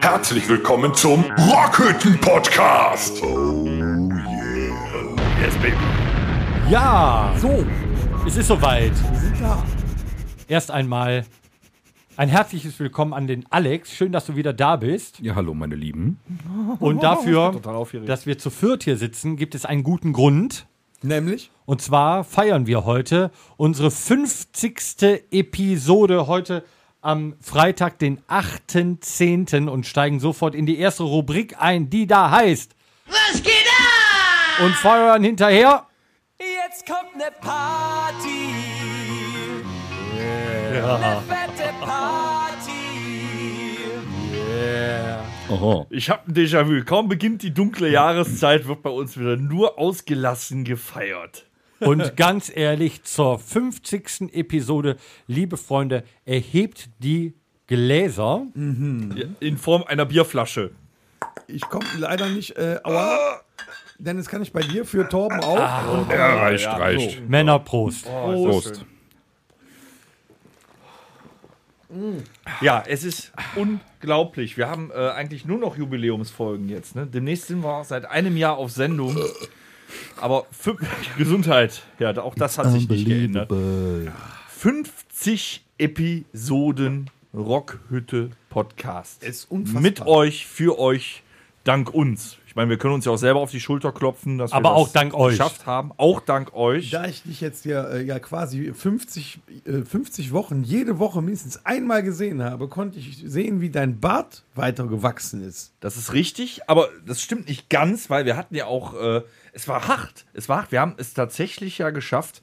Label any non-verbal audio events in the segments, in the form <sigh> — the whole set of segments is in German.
Herzlich willkommen zum Rockhütten Podcast. Oh yeah. Yes, baby. Ja, so, es ist soweit. Wir sind da. Erst einmal ein herzliches Willkommen an den Alex. Schön, dass du wieder da bist. Ja, hallo, meine Lieben. Und dafür, dass wir zu viert hier sitzen, gibt es einen guten Grund. Nämlich? Und zwar feiern wir heute unsere 50. Episode heute am Freitag, den 8.10. und steigen sofort in die erste Rubrik ein, die da heißt. Was geht ab? Und feuern hinterher. Jetzt kommt ne Party. Ne fette Party. Oho. Ich habe ein Déjà-vu. Kaum beginnt die dunkle Jahreszeit, wird bei uns wieder nur ausgelassen gefeiert. Und ganz ehrlich, zur 50. Episode, liebe Freunde, erhebt die Gläser. In Form einer Bierflasche. Ich komme leider nicht. Äh, aua. Dennis, kann ich bei dir für Torben auch? Und, Ja, reicht, ja, reicht. Männer, Prost. Prost. Ja, es ist unglaublich. Wir haben äh, eigentlich nur noch Jubiläumsfolgen jetzt. Ne? Demnächst sind wir seit einem Jahr auf Sendung. Aber <laughs> Gesundheit, ja, auch das hat sich nicht geändert. 50 Episoden Rockhütte Podcast. Ist unfassbar. Mit euch, für euch, dank uns. Ich meine, wir können uns ja auch selber auf die Schulter klopfen, dass Aber wir auch das dank euch. geschafft haben. Auch dank euch. Da ich dich jetzt ja, äh, ja quasi 50, äh, 50 Wochen, jede Woche mindestens einmal gesehen habe, konnte ich sehen, wie dein Bart weiter gewachsen ist. Das ist richtig, aber das stimmt nicht ganz, weil wir hatten ja auch, äh, es war hart. Es war hart. Wir haben es tatsächlich ja geschafft,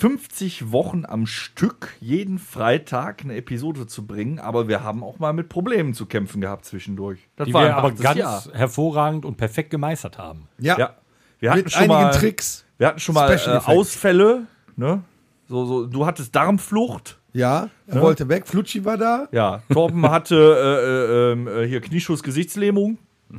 50 Wochen am Stück jeden Freitag eine Episode zu bringen, aber wir haben auch mal mit Problemen zu kämpfen gehabt zwischendurch. Das Die war wir aber ganz Jahr. hervorragend und perfekt gemeistert haben. Ja, Ja. Wir hatten mit schon einigen mal, Tricks. Wir hatten schon mal äh. Ausfälle, ne? So, so, du hattest Darmflucht. Ja, er wollte weg. Flutschi war da. Ja, Torben hatte äh, äh, <laughs>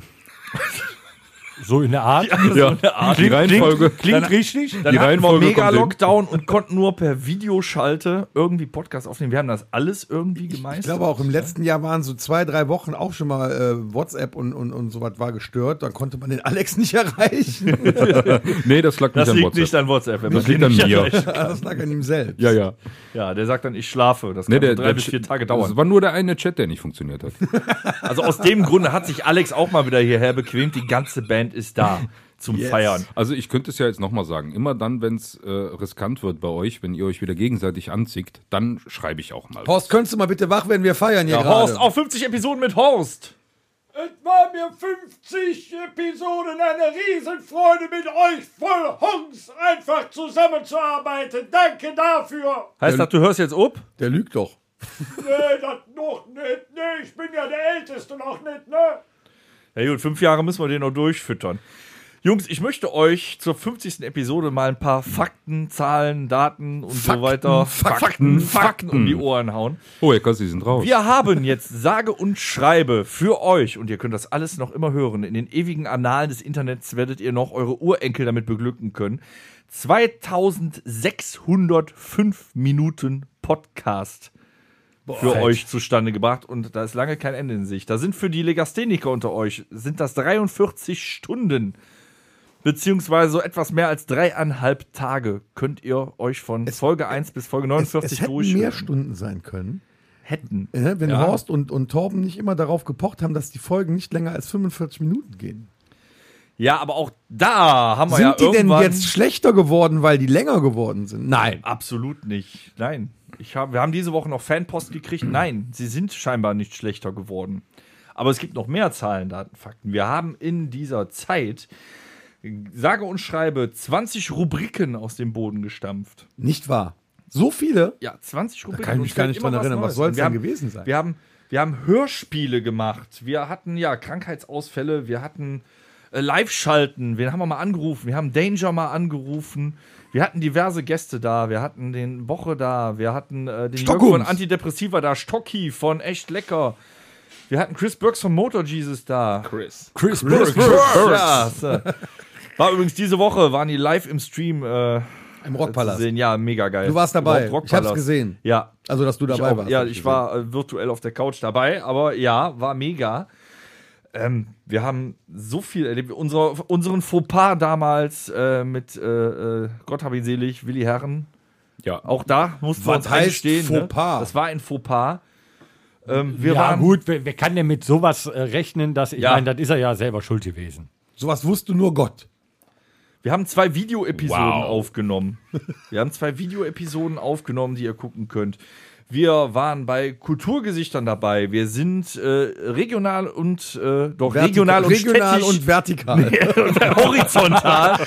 ähm, äh, hier Knieschuss Gesichtslähmung. So in der Art. Ja, die Reihenfolge. Klingt richtig. Dann Die hatten wir Reihenfolge mega kommt hin. Lockdown und konnten nur per Videoschalte irgendwie Podcast aufnehmen. Wir haben das alles irgendwie gemeistert. Ich glaube auch im letzten Jahr waren so zwei, drei Wochen auch schon mal äh, WhatsApp und, und, und sowas war gestört. Dann konnte man den Alex <laughs> nicht erreichen. <laughs> Nee, das lag nicht das an liegt WhatsApp. nicht an WhatsApp. Das liegt an mir. <laughs> das lag an ihm selbst. ja, ja. Ja, der sagt dann, ich schlafe. Das kann Nee, der, so drei der bis vier Tage Das dauern. war nur der eine Chat, der nicht funktioniert hat. Also aus dem Grunde hat sich Alex auch mal wieder hierher bequemt. Die ganze Band ist da zum Feiern. Also ich könnte es ja jetzt nochmal sagen. Immer dann, wenn es äh, riskant wird bei euch, wenn ihr euch wieder gegenseitig anzickt, dann schreibe ich auch mal. Horst, könntest du mal bitte wach werden? Wir feiern hier Ja, gerade. Horst, auch 50 Episoden mit Horst. Es war mir 50 Episoden eine Riesenfreude, mit euch voll Hongs einfach zusammenzuarbeiten. Danke dafür. Heißt das, du hörst jetzt ob? Der lügt doch. Nee, das noch nicht. Nee, ich bin ja der Älteste noch nicht, ne? Ja gut, fünf Jahre müssen wir den noch durchfüttern. Jungs, ich möchte euch zur 50. Episode mal ein paar Fakten, Zahlen, Daten und so weiter. Fakten, Fakten um die Ohren hauen. Oh, Herr Kossi, sind raus. Wir haben jetzt sage und schreibe für euch, und ihr könnt das alles noch immer hören, in den ewigen Annalen des Internets werdet ihr noch eure Urenkel damit beglücken können. 2605 Minuten Podcast für euch zustande gebracht und da ist lange kein Ende in Sicht. Da sind für die Legastheniker unter euch, sind das 43 Stunden, beziehungsweise so etwas mehr als dreieinhalb Tage könnt ihr euch von Folge 1 bis Folge Es, 49 es hätten durchhören. mehr Stunden sein können, Hätten. wenn Ja. Horst und, und Torben nicht immer darauf gepocht haben, dass die Folgen nicht länger als 45 Minuten gehen. Ja, aber auch da haben wir Sind ja die denn irgendwann jetzt schlechter geworden, weil die länger geworden sind? Nein. absolut nicht. Nein, ich hab, wir haben diese Woche noch Fanpost gekriegt. Nein, sie sind scheinbar nicht schlechter geworden. Aber es gibt noch mehr Zahlen, Daten, Fakten. Wir haben in dieser Zeit sage und schreibe 20 Rubriken aus dem Boden gestampft. Nicht wahr. So viele? Ja, 20 Rubriken. kann ich mich gar nicht dran erinnern. Was soll's ein. Wir denn haben- gewesen sein? Wir haben, wir haben Hörspiele gemacht. Wir hatten ja Krankheitsausfälle. Wir hatten äh, Live-Schalten. Wen haben wir mal angerufen? Wir haben Danger mal angerufen. Wir hatten diverse Gäste da. Wir hatten den Boche da. Wir hatten äh, den Jörg von Antidepressiva da. Stocki von Echt Lecker. Wir hatten Chris Burks von Motor Jesus da. Chris. Chris Chris Burks. Ja, so. War übrigens diese Woche, waren die live im Stream. Äh, Im Rockpalast. sehen. Ja, mega geil. Du warst dabei. Ich hab's gesehen. Ja, Also, dass du dabei auch. warst. Ja, ich gesehen. war äh, virtuell auf der Couch dabei, aber ja, war mega. Ähm, wir haben so viel erlebt. Unsere, unseren Fauxpas damals äh, mit äh, äh, Gott hab ihn selig, Willi Herren. Ja, Auch da mussten wir uns heißt einstehen. Ne? Fauxpas? Das war ein Fauxpas. Ähm, wir ja, waren gut, wer, wer kann denn mit sowas äh, rechnen, dass ich Ja. meine, das ist er ja selber schuld gewesen. Sowas wusste nur Gott. Wir haben zwei Videoepisoden Wow. aufgenommen. Wir haben zwei Videoepisoden aufgenommen, die ihr gucken könnt. Wir waren bei Kulturgesichtern dabei. Wir sind äh, regional und äh, doch Vertika- regional und regional städtisch und vertikal. <laughs> horizontal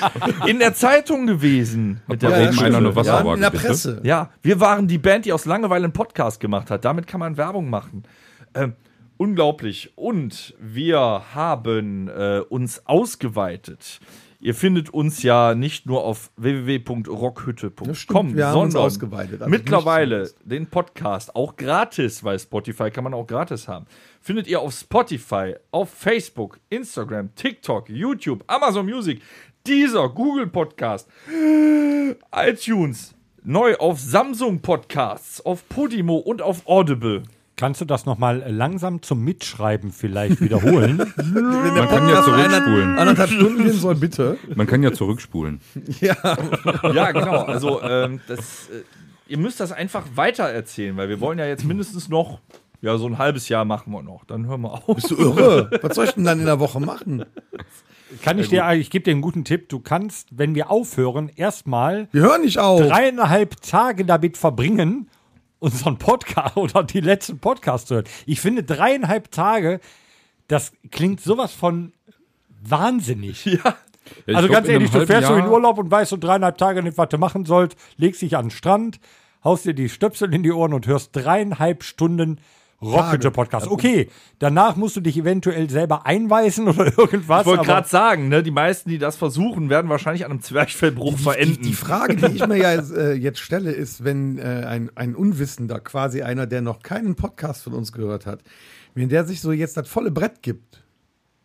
in der Zeitung gewesen. Mit der Schule. einer eine ja, Wasserwaage, in der bitte? Presse. Ja, wir waren die Band, die aus Langeweile einen Podcast gemacht hat. Damit kann man Werbung machen. Ähm, unglaublich. Und wir haben äh, uns ausgeweitet. Ihr findet uns ja nicht nur auf www.rockhütte.com, sondern ausgeweitet. Also mittlerweile den Podcast auch gratis, weil Spotify kann man auch gratis haben. Findet ihr auf Spotify, auf Facebook, Instagram, TikTok, YouTube, Amazon Music, dieser Google Podcast, iTunes, neu auf Samsung Podcasts, auf Podimo und auf Audible. Kannst du das nochmal langsam zum Mitschreiben vielleicht wiederholen? <laughs> man kann ja zurückspulen. Anderthalb Stunden gehen soll, bitte. Man kann ja zurückspulen. <laughs> Ja, genau. Also ähm, das, äh, ihr müsst das einfach weiter erzählen, weil wir wollen ja jetzt mindestens noch, ja, so ein halbes Jahr machen wir noch. Dann hören wir auf. Bist du irre? Was soll ich denn dann in der Woche machen? Kann ich dir, ich gebe dir einen guten Tipp. Du kannst, wenn wir aufhören, erstmal Wir hören nicht auf. dreieinhalb Tage damit verbringen, unseren Podcast <laughs> oder die letzten Podcasts zu hören. Ich finde dreieinhalb Tage, das klingt sowas von wahnsinnig. Ja. Ja, also ganz ehrlich, du fährst so in Urlaub und weißt so dreieinhalb Tage nicht, was du machen sollst, legst dich an den Strand, haust dir die Stöpsel in die Ohren und hörst dreieinhalb Stunden Rockhütte Podcast. Okay, danach musst du dich eventuell selber einweisen <laughs> oder irgendwas. Ich wollte gerade sagen, ne, die meisten, die das versuchen, werden wahrscheinlich an einem Zwerchfellbruch Die, verenden. die Frage, die ich mir ja äh, jetzt stelle, ist, wenn äh, ein, ein Unwissender, quasi einer, der noch keinen Podcast von uns gehört hat, wenn der sich so jetzt das volle Brett gibt,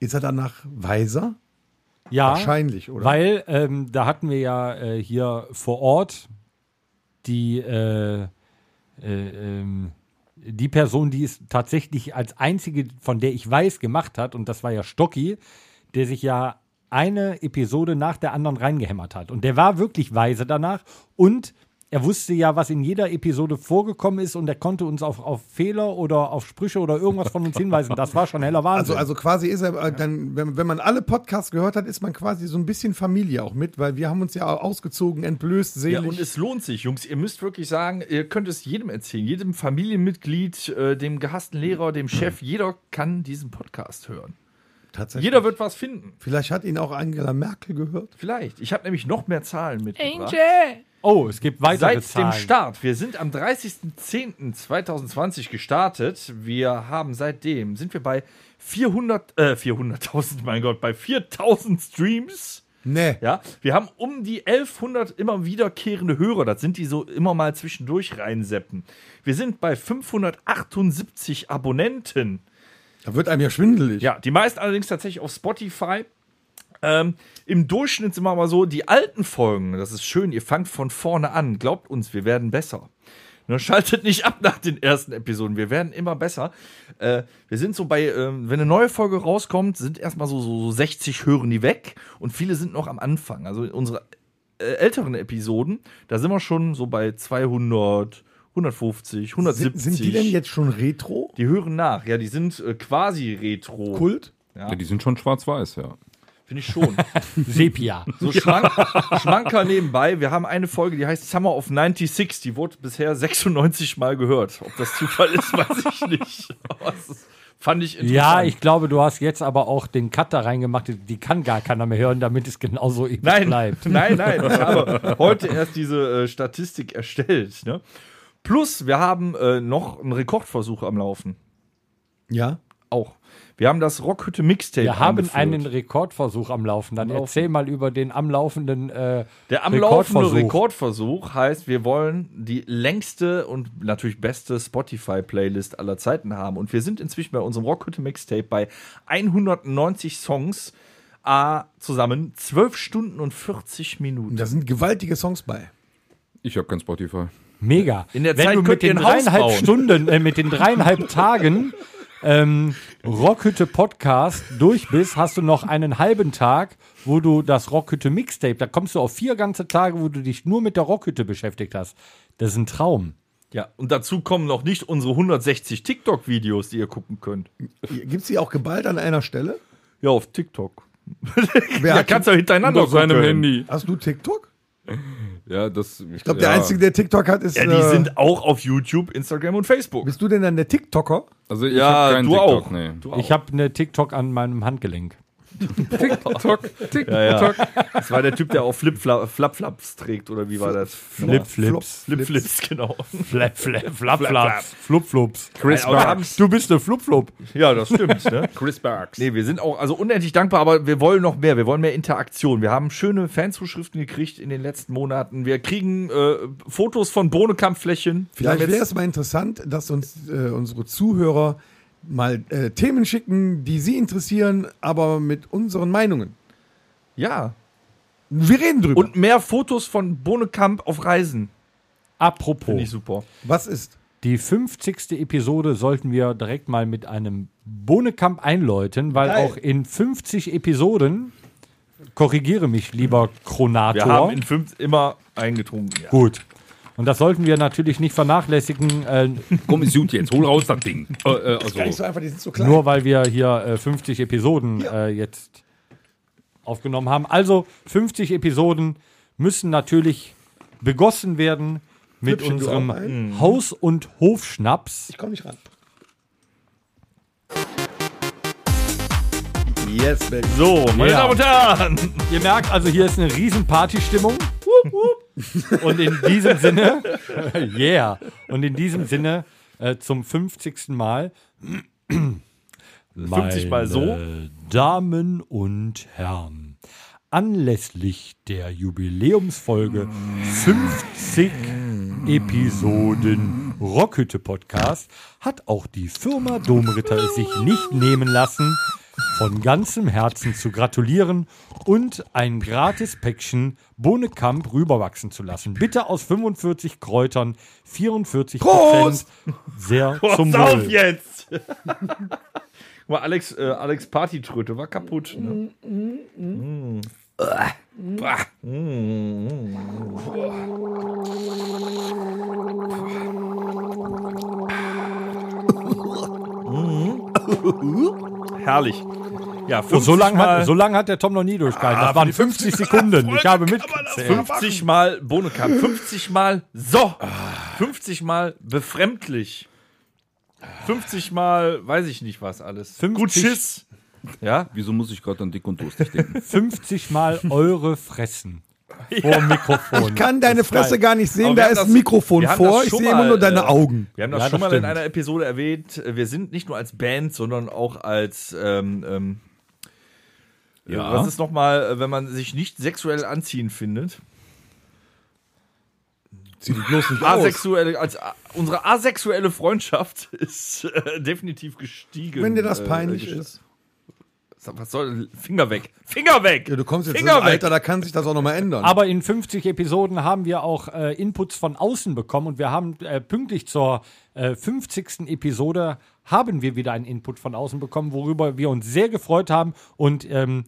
ist er danach weiser? ja, Wahrscheinlich, oder? Weil ähm, da hatten wir ja äh, hier vor Ort die, äh, äh, ähm, die Person, die es tatsächlich als einzige, von der ich weiß, gemacht hat, und das war ja Stocki, der sich ja eine Episode nach der anderen reingehämmert hat. Und der war wirklich weise danach und er wusste ja, was in jeder Episode vorgekommen ist und er konnte uns auf, auf Fehler oder auf Sprüche oder irgendwas von uns hinweisen. Das war schon heller Wahnsinn. Also, also quasi ist er äh, dann, wenn, wenn man alle Podcasts gehört hat, ist man quasi so ein bisschen Familie auch mit, weil wir haben uns ja ausgezogen, entblößt, ja, selig. und es lohnt sich, Jungs. Ihr müsst wirklich sagen, ihr könnt es jedem erzählen, jedem Familienmitglied, äh, dem gehassten Lehrer, dem Chef. Jeder kann diesen Podcast hören. Tatsächlich. Jeder wird was finden. Vielleicht hat ihn auch Angela Merkel gehört. Vielleicht. Ich habe nämlich noch mehr Zahlen mitgebracht. Oh, es gibt weitere Seit Zahlen. dem Start, wir sind am 30.10.2020 gestartet. Wir haben seitdem, sind wir bei 400, äh, 400.000, mein Gott, bei 4.000 Streams. Nee. Ja, wir haben um die 1100 immer wiederkehrende Hörer. Das sind die so immer mal zwischendurch reinseppen. Wir sind bei 578 Abonnenten. Da wird einem ja schwindelig. Ja, die meisten allerdings tatsächlich auf Spotify. Ähm, Im Durchschnitt sind wir mal so, die alten Folgen, das ist schön, ihr fangt von vorne an. Glaubt uns, wir werden besser. Nur schaltet nicht ab nach den ersten Episoden. Wir werden immer besser. Äh, wir sind so bei, ähm, wenn eine neue Folge rauskommt, sind erstmal so, so, so 60 hören die weg und viele sind noch am Anfang. Also unsere äh, älteren Episoden, da sind wir schon so bei 200, 150, 170. Sind, sind die denn jetzt schon retro? Die hören nach. Ja, die sind äh, quasi retro. Kult? Ja, die sind schon schwarz-weiß, ja. Finde ich schon. <laughs> Sepia. So schmank, Schmanker nebenbei. Wir haben eine Folge, die heißt Summer of 96. Die wurde bisher 96 Mal gehört. Ob das Zufall ist, <laughs> weiß ich nicht. Aber es ist- fand ich interessant. Ja, ich glaube, du hast jetzt aber auch den Cut da reingemacht. Die- Die kann gar keiner mehr hören, damit es genauso ewig Nein, bleibt. <laughs> nein, nein. Ich habe heute erst diese äh, Statistik erstellt. Ne? Plus, wir haben äh, noch einen Rekordversuch am Laufen. Ja. Auch. Wir haben das Rockhütte Mixtape. Wir haben eingeführt. einen Rekordversuch am Laufen. Dann Laufen. erzähl mal über den am laufenden äh, Der am laufende Rekordversuch. Rekordversuch heißt, wir wollen die längste und natürlich beste Spotify-Playlist aller Zeiten haben. Und wir sind inzwischen bei unserem Rockhütte Mixtape bei 190 Songs äh, zusammen, 12 Stunden und 40 Minuten. Da sind gewaltige Songs bei. Ich habe kein Spotify. Mega. In der Wenn Zeit du könnt mit ihr den dreieinhalb bauen. Stunden, äh, mit den dreieinhalb Tagen <laughs> ähm, Rockhütte Podcast durch bist, hast du noch einen halben Tag, wo du das Rockhütte Mixtape, da kommst du auf vier ganze Tage, wo du dich nur mit der Rockhütte beschäftigt hast. Das ist ein Traum. Ja, und dazu kommen noch nicht unsere 160 TikTok-Videos, die ihr gucken könnt. Gibt es die auch geballt an einer Stelle? Ja, auf TikTok. Wer Ja, kannst du hintereinander Auf seinem. Handy. Hast du TikTok? Ja, das. Ich glaube, der Einzige, der TikTok hat, ist. Ja, die äh, sind auch auf YouTube, Instagram und Facebook. Bist du denn dann der TikToker? Also ich Ja, du TikTok, auch. Nee. Du auch. Ich habe eine TikTok an meinem Handgelenk. TikTok, TikTok. ja, ja. Das war der Typ, der auch Flip-Flaps trägt, oder wie war das? Flip-Flips. Flip-Flips, genau. Flap, flap, flap, flap. Flupflups. Chris Barks. Du bist eine Flupflup. Ja, das stimmt. Ne? <laughs> Chris Barks. Nee, wir sind auch also unendlich dankbar, aber wir wollen noch mehr. Wir wollen mehr Interaktion. Wir haben schöne Fanzuschriften gekriegt in den letzten Monaten. Wir kriegen äh, Fotos von Bohnenkampfflächen. Vielleicht wäre es mal interessant, dass uns äh, unsere Zuhörer mal äh, Themen schicken, die sie interessieren, aber mit unseren Meinungen. ja. Wir reden drüber. Und mehr Fotos von Bohnekamp auf Reisen. Apropos. Finde ich super. was ist? Die 50. Episode sollten wir direkt mal mit einem Bohnekamp einläuten, weil Geil. auch in 50 Episoden, korrigiere mich, lieber Kronator. Wir haben in fünf immer eingetrunken. Ja. Gut. Und das sollten wir natürlich nicht vernachlässigen, äh, Komm, ist gut jetzt. Hol raus das Ding. <laughs> Äh, äh, also, Gar nicht so einfach, die sind so klein. nur weil wir hier äh, 50 Episoden äh, jetzt aufgenommen haben. Also 50 Episoden müssen natürlich begossen werden mit du unserem ein? Haus- und Hofschnaps. Ich komme nicht ran. Yes, baby. So, meine Ja. Damen und Herren. Ihr merkt also, hier ist eine riesen Partystimmung. Und in diesem Sinne, <laughs> yeah, und in diesem Sinne äh, zum 50. Mal. 50 Mal so? Damen und Herren, anlässlich der Jubiläumsfolge 50 Episoden Rockhütte Podcast hat auch die Firma Domritter es sich nicht nehmen lassen, von ganzem Herzen zu gratulieren und ein gratis Päckchen Bohnekamp rüberwachsen zu lassen. Bitte aus 45 Kräutern, 44 Prozent. Sehr <laughs> zum Pass auf Wohl. jetzt. <laughs> Guck mal, Alex, äh, Alex Partytröte war kaputt. Ne? Mm. Bah. Herrlich. Ja, 50 Oh, so lange hat, so lang hat der Tom noch nie durchgehalten. Das waren 50 Sekunden. Ich habe mitgezählt. 50 mal Bohnekamp, 50 mal so, 50 mal befremdlich, 50 mal weiß ich nicht was alles. 50 Gut Schiss. Ja, wieso muss ich gerade an dick und durstig denken? <laughs> 50 Mal eure Fressen <laughs> vor dem Mikrofon. Ich kann deine Fresse gar nicht sehen, da ist das- ein Mikrofon vor. Ich sehe immer nur deine äh, Augen. wir haben das Ja, schon das mal in einer Episode erwähnt. Wir sind nicht nur als Band, sondern auch als ähm, ähm, Ja. Was ist nochmal, wenn man sich nicht sexuell anziehen findet? Zieh dich bloß nicht aus. Asexuelle, als a- unsere asexuelle Freundschaft <laughs> ist äh, definitiv gestiegen. Wenn dir das äh, peinlich gest- ist. Was soll. Finger weg! Finger weg! Ja, du kommst jetzt Finger ins weg! Alter, da kann sich das auch nochmal ändern. Aber in 50 Episoden haben wir auch äh, Inputs von außen bekommen und wir haben äh, pünktlich zur äh, 50. Episode haben wir wieder einen Input von außen bekommen, worüber wir uns sehr gefreut haben und ähm,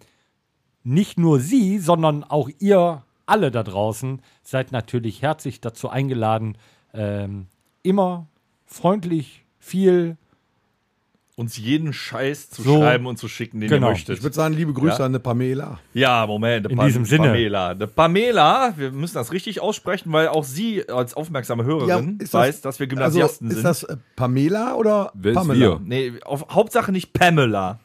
nicht nur Sie, sondern auch ihr alle da draußen seid natürlich herzlich dazu eingeladen, ähm, immer freundlich, viel Uns jeden Scheiß zu So. schreiben und zu schicken, den Genau. ihr möchtet. ich würde sagen, liebe Grüße Ja? an eine Pamela. Ja, Moment. In diesem Sinne. Pamela. Eine Pamela, wir müssen das richtig aussprechen, weil auch sie als aufmerksame Hörerin ist weiß, dass wir Gymnasiasten also, sind. Ist das äh, Pamela oder Wer ist Pamela? wir? nee, auf, Hauptsache nicht Pamela.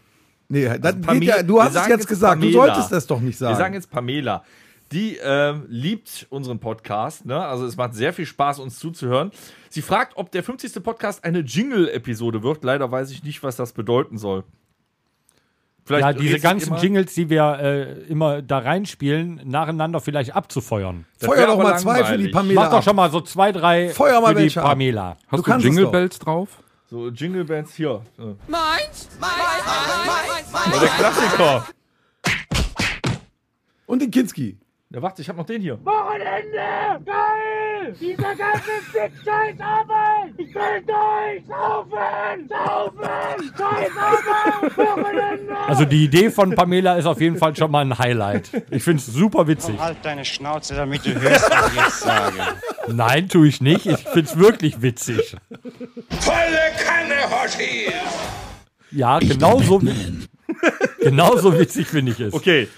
Nee, Also Pamela- geht ja, du hast es jetzt gesagt. Du Pamela. solltest das doch nicht sagen. Wir sagen jetzt Pamela. Die ähm, liebt unseren Podcast. Ne? Also es macht sehr viel Spaß, uns zuzuhören. Sie fragt, ob der 50. Podcast eine Jingle-Episode wird. Leider weiß ich nicht, was das bedeuten soll. Vielleicht ja, diese ganzen immer- Jingles, die wir äh, immer da reinspielen, nacheinander vielleicht abzufeuern. Das Feuer doch mal zwei für die langweilig. Pamela. Mach doch schon mal so zwei, drei Feuer mal für die welche ab. Pamela. Hast du, kannst es Jingle doch. Bells drauf? So Jingle Bands hier. Meins, meins, meins, meins, Oh, der Klassiker. Und den Kinski. Ja, warte, ich hab noch den hier. Dieser ganze Fick-Scheiß Arbeit! Ich will durch! Saufen! Saufen! Scheiß Arbeit! Wochenende! Also die Idee von Pamela ist auf jeden Fall schon mal ein Highlight. Ich finde es super witzig. Halt deine Schnauze, damit du hörst, was ich jetzt sage. Nein, tue ich nicht. Ich finde es wirklich witzig. Volle Kanne, Hoshi! Ja, genauso, <laughs> genauso witzig finde ich es. Okay.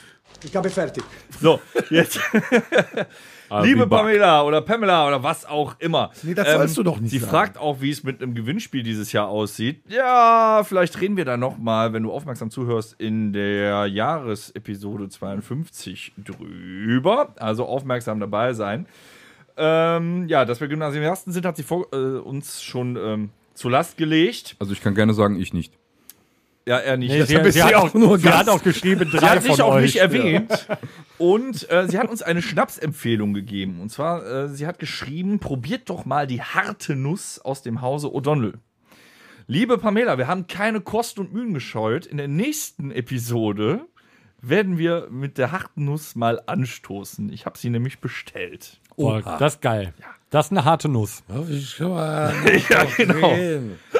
Ich habe fertig. So, jetzt. <laughs> I'll Liebe. Pamela oder Pamela oder was auch immer. Nee, das sollst du doch nicht Sie sagen. fragt auch, wie es mit einem Gewinnspiel dieses Jahr aussieht. Ja, vielleicht reden wir da nochmal, wenn du aufmerksam zuhörst, in der Jahresepisode 52 drüber. Also aufmerksam dabei sein. Ähm, ja, dass wir Gymnasiasten sind, hat sie vor, äh, uns schon ähm, zur Last gelegt. Also ich kann gerne sagen, ich nicht. Ja, er nicht. Nee, sie, sie, hat ja auch, nur sie hat auch geschrieben, Sie drei hat sich von auch euch. nicht erwähnt. Und äh, sie hat uns eine Schnapsempfehlung gegeben. Und zwar, äh, sie hat geschrieben, probiert doch mal die harte Nuss aus dem Hause O'Donnell. Liebe Pamela, wir haben keine Kosten und Mühen gescheut. In der nächsten Episode werden wir mit der harten Nuss mal anstoßen. Ich habe sie nämlich bestellt. Boah, das ist geil. Das ist eine harte Nuss. Ich schau mal. <laughs> Ja, genau.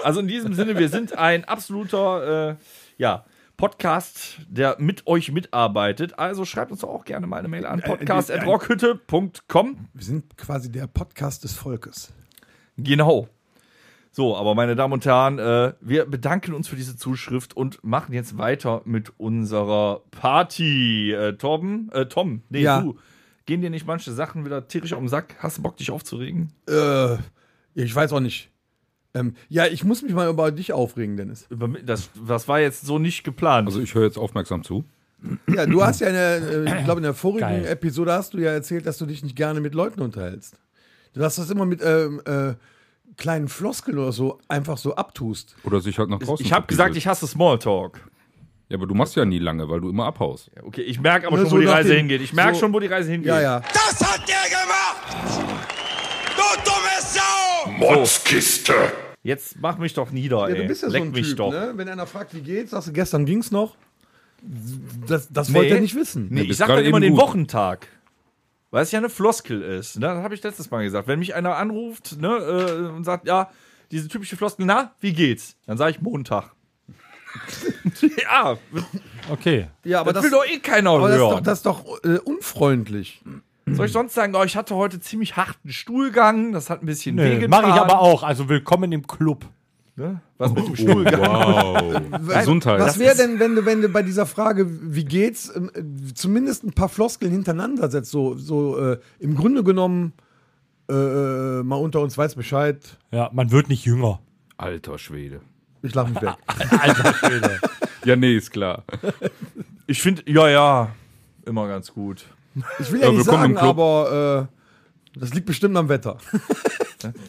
Also in diesem Sinne, wir sind ein absoluter äh, ja, Podcast, der mit euch mitarbeitet. Also schreibt uns doch auch gerne mal eine Mail an podcast.rockhütte.com. Wir sind quasi der Podcast des Volkes. Genau. So, aber meine Damen und Herren, äh, wir bedanken uns für diese Zuschrift und machen jetzt weiter mit unserer Party. Äh, Torben, äh, Tom, nee, Ja. du. Gehen dir nicht manche Sachen wieder tierisch auf den Sack? Hast du Bock, dich aufzuregen? Äh, ich weiß auch nicht. Ähm, ja, ich muss mich mal über dich aufregen, Dennis. Das, das war jetzt so nicht geplant. Also ich höre jetzt aufmerksam zu. Ja, du hast ja, eine, äh, ich glaube, in der vorigen Geil. Episode hast du ja erzählt, dass du dich nicht gerne mit Leuten unterhältst. Du hast das immer mit ähm, äh, kleinen Floskeln oder so einfach so abtust. Oder sich halt nach draußen ich habe gesagt, ich hasse Smalltalk. Ja, aber du machst ja nie lange, weil du immer abhaust. Okay, ich merke aber Ne, schon, so wo die Reise dem- hingeht. Ich merke so- schon, wo die Reise hingeht. Ja, ja. Das hat der gemacht! Du dumme Motzkiste! Jetzt mach mich doch nieder, ja ey. du bist ja Leck so ein mich Typ, doch. ne? Wenn einer fragt, wie geht's, sagst du, gestern ging's noch. Das, das wollte er nicht wissen. Nee, ich sag dann immer den gut. Wochentag. Weil es ja eine Floskel ist. Ne? Das habe ich letztes Mal gesagt. Wenn mich einer anruft ne, äh, und sagt, ja, diese typische Floskel, na, wie geht's? Dann sage ich Montag. <laughs> ja, Okay. Ja, aber das, das, will doch eh keiner aber das ist doch, hören. das ist doch äh, unfreundlich. Soll ich sonst sagen, oh, ich hatte heute ziemlich harten Stuhlgang, das hat ein bisschen Nö, wehgetan. mache ich aber auch. Also willkommen im Club. Ne? Was mit dem Stuhlgang? Wow. <laughs> Gesundheit. Was wäre denn, wenn du, wenn du bei dieser Frage, wie geht's, ähm, äh, zumindest ein paar Floskeln hintereinander setzt? So, so äh, im Grunde genommen, äh, äh, mal unter uns weiß Bescheid. Ja, man wird nicht jünger. Alter Schwede. Ich lach mich weg. <laughs> Alter Schwede. Ja, nee, ist klar. <laughs> Ich finde, ja, ja, immer ganz gut. Ich will ja, Ja, nicht sagen, aber äh, das liegt bestimmt am Wetter. <laughs>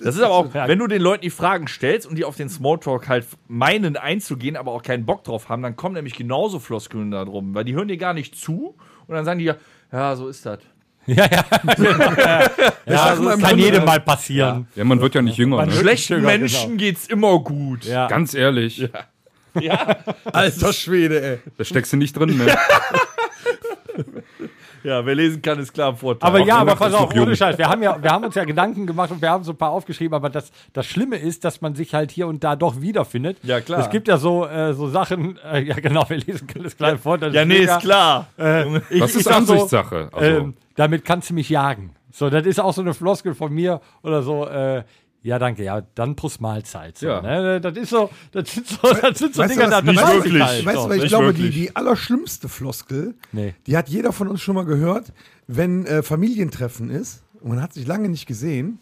Das ist aber auch, Ja. wenn du den Leuten die Fragen stellst und die auf den Smalltalk halt meinen einzugehen, aber auch keinen Bock drauf haben, dann kommen nämlich genauso Floskeln da drum, weil die hören dir gar nicht zu und dann sagen die ja, ja, so ist das. <laughs> Ja, ja. ja, mal das im kann Grunde- jedem mal passieren. Ja, man wird ja nicht jünger, ne? Schlechten Genau. Menschen geht's immer gut. Ja. Ganz ehrlich, Alter Schwede, ey. da steckst du nicht drin, ne? <laughs> Ja, wer lesen kann, ist klar im Vorteil. Aber ja, aber pass ist auf, ohne Scheiß. Wir haben ja, wir haben uns ja Gedanken gemacht und wir haben so ein paar aufgeschrieben, aber das, das Schlimme ist, dass man sich halt hier und da doch wiederfindet. Ja, klar. Es gibt ja so, äh, so Sachen, äh, ja genau, wir lesen können das kleine vor. das ja, nee, mega. ist klar. Äh, ich, Das ich ist sag so, Ansichtssache. Also, ähm, damit kannst du mich jagen. So, das ist auch so eine Floskel von mir oder so, äh, ja, danke, ja, dann plus Mahlzeit. So, Ja. ne? Das ist so, das sind so, das sind so Weißt was, da nicht wirklich. Halt, Weißt du, so. weil ich glaube, die, wirklich. die allerschlimmste Floskel, Nee. die hat jeder von uns schon mal gehört, wenn äh, Familientreffen ist und man hat sich lange nicht gesehen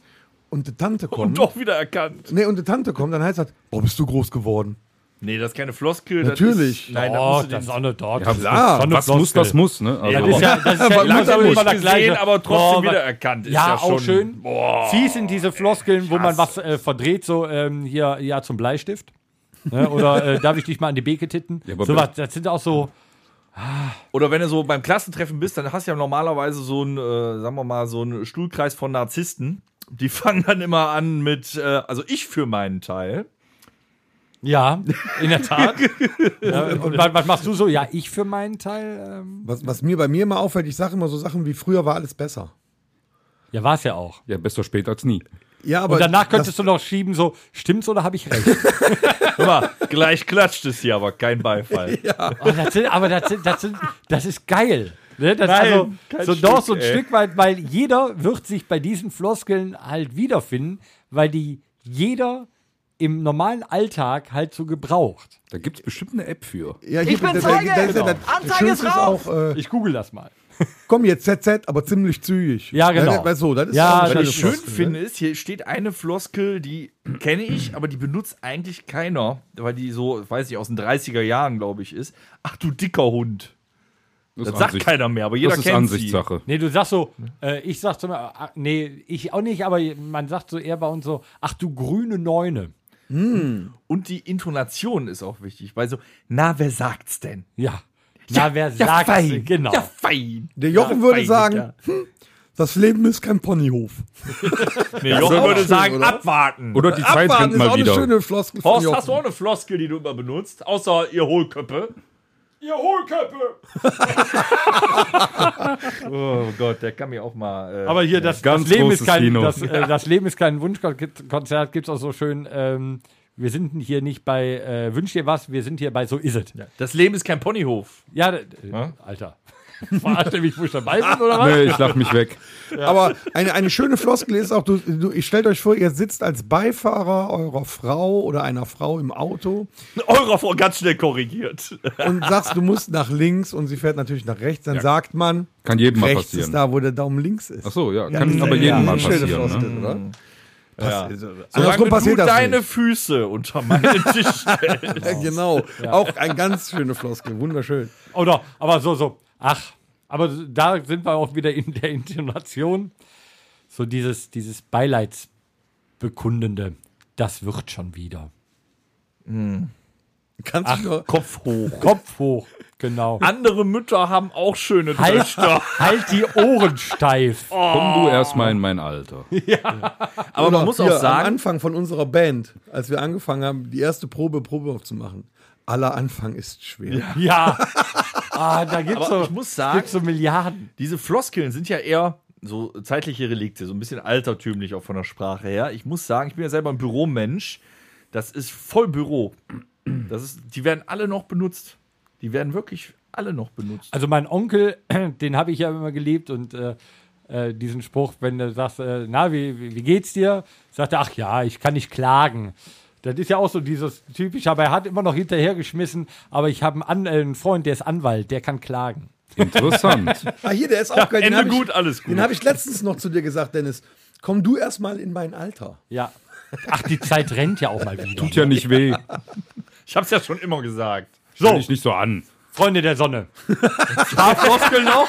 und die Tante kommt. Und doch wieder erkannt. Nee, und die Tante kommt, dann heißt das, oh, bist du groß geworden? Nee, das ist keine Floskel. Natürlich. Das ist, nein, da Oh, musst du das ist den, auch eine dort. ja, klar. was eine muss, Floskel. das muss, ne? Also, Das ist ja, das ist ja <laughs> immer, so nicht immer der gesehen, gleiche. aber trotzdem Boah, wiedererkannt. Ist Ja, ja auch schon- schön. Boah. Fies sind diese Floskeln, wo man was äh, verdreht, so ähm, hier, ja, zum Bleistift. Ne? Oder äh, darf ich dich mal an die Beke titten? Ja, so was, das sind auch so, Oder wenn du so beim Klassentreffen bist, dann hast du ja normalerweise so einen, äh, sagen wir mal, so einen Stuhlkreis von Narzissten. Die <laughs> fangen dann immer an mit, äh, also ich für meinen Teil. Ja, in der Tat. <laughs> ja, und was, was machst du so? Ja, ich für meinen Teil. Ähm, Was, was mir bei mir immer auffällt, ich sage immer so Sachen wie früher war alles besser. Ja, war es ja auch. Ja, besser spät als nie. Ja, aber Und danach könntest du noch schieben, so, stimmt's oder habe ich recht? <laughs> Mal, gleich klatscht es hier, aber kein Beifall. Oh, das sind, aber das, sind, das, sind, das ist geil. Ne? Das Nein, also, so doch Stück, so ein ey. Stück weit, weil jeder wird sich bei diesen Floskeln halt wiederfinden, weil die jeder im normalen Alltag halt so gebraucht. Da gibt es bestimmt eine App für. Ja, Ich bin da- da- Zeuge! da ja Genau. das Anzeige ist auch, äh, Ich google das mal. <laughs> komm jetzt ZZ, aber ziemlich zügig. Ja, genau. Weißt du, das ist Ja, auch das Was ich schön Floskel, finde, ne? ist, hier steht eine Floskel, die <clears throat> kenne ich, aber die benutzt eigentlich keiner, weil die so, weiß ich, aus den 30er Jahren, glaube ich, ist. Ach du dicker Hund. Das, ist sagt keiner mehr, aber jeder Das ist kennt Ansichtssache. Nee, du sagst so, äh, ich sag zum ah, nee, ich auch nicht, aber man sagt so eher bei uns so, ach du grüne Neune. Sie. Und die Intonation ist auch wichtig, weil so, na, wer sagt's denn? Ja. Na, wer sagt fein. Genau. Ja, fein. Der Jochen Ja, würde fein, sagen, ja. hm, das Leben ist kein Ponyhof. <laughs> Nee, Jochen würde schön, sagen, oder? abwarten. Oder die Zeit Abwarten rennt ist mal auch eine wieder. schöne Floskel Horst, hast du auch eine Floskel, die du immer benutzt? Außer ihr Hohlköppe. Ihr Hohlköppe! <laughs> Oh Gott, der kann mir auch mal. Äh, Aber hier, das, Ganz das, Leben, ist kein, das, äh, das Leben ist kein Wunschkonzert, gibt es auch so schön. Ähm, wir sind hier nicht bei äh, Wünsch dir was, wir sind hier bei So is it. Ja, das Leben ist kein Ponyhof. äh, Alter. Verarscht ihr mich, wo ich dabei bin, oder was? Nee, ich lach mich weg. Aber eine, eine schöne Floskel ist auch, du, du, ich stellt euch vor, ihr sitzt als Beifahrer eurer Frau oder einer Frau im Auto Eurer Frau ganz schnell korrigiert. und sagst, du musst nach links und sie fährt natürlich nach rechts, dann sagt man, Kann jedem mal rechts ist passieren. da, wo der Daumen links ist. Ach so, ja. Kann Ja, aber ja, jedem mal eine schöne passieren. Floskel, Ne? oder? Ja. Pass- Andersrum du passiert das deine nicht. Füße unter meinen Tisch <laughs> stellst. Ja, genau. Auch eine ganz schöne Floskel, wunderschön. Oder, aber so, so, ach, aber da sind wir auch wieder in der Intonation. So dieses, dieses Beileidsbekundende, das wird schon wieder. Kannst du noch, Kopf hoch. <laughs> Kopf hoch, genau. Andere Mütter haben auch schöne Halt, Töchter. <laughs> halt die Ohren steif. Komm du erstmal in mein Alter. <laughs> Aber man muss hier auch Am sagen, Anfang von unserer Band, als wir angefangen haben, die erste Probe, Probe aufzumachen. Aller Anfang ist schwer. Ja. Ah, da gibt's Aber so, ich muss sagen- gibt's so Milliarden. diese Floskeln sind ja eher so zeitliche Relikte, so ein bisschen altertümlich auch von der Sprache her. Ich muss sagen, ich bin ja selber ein Büromensch. Das ist voll Büro. Das ist, die werden alle noch benutzt. Die werden wirklich alle noch benutzt. Also mein Onkel, <clears throat> den habe ich ja immer geliebt und äh, äh, diesen Spruch, wenn du sagst, äh, na, wie, wie, wie geht's dir? Sagt er, ach ja, ich kann nicht klagen. Das ist ja auch so dieses typische, aber er hat immer noch hinterhergeschmissen, aber ich habe einen, äh, einen Freund, der ist Anwalt, der kann klagen. Interessant. <laughs> Ah, hier, der ist auch geil. Den Ende hab ich- gut, alles gut. Den habe ich letztens noch zu dir gesagt, Dennis. Komm du erstmal in mein Alter. Ja. Ach, die Zeit rennt ja auch mal wieder. Tut ja nicht weh. Ich hab's ja schon immer gesagt. Stell dich nicht so an. Freunde der Sonne. Paar Floskeln noch.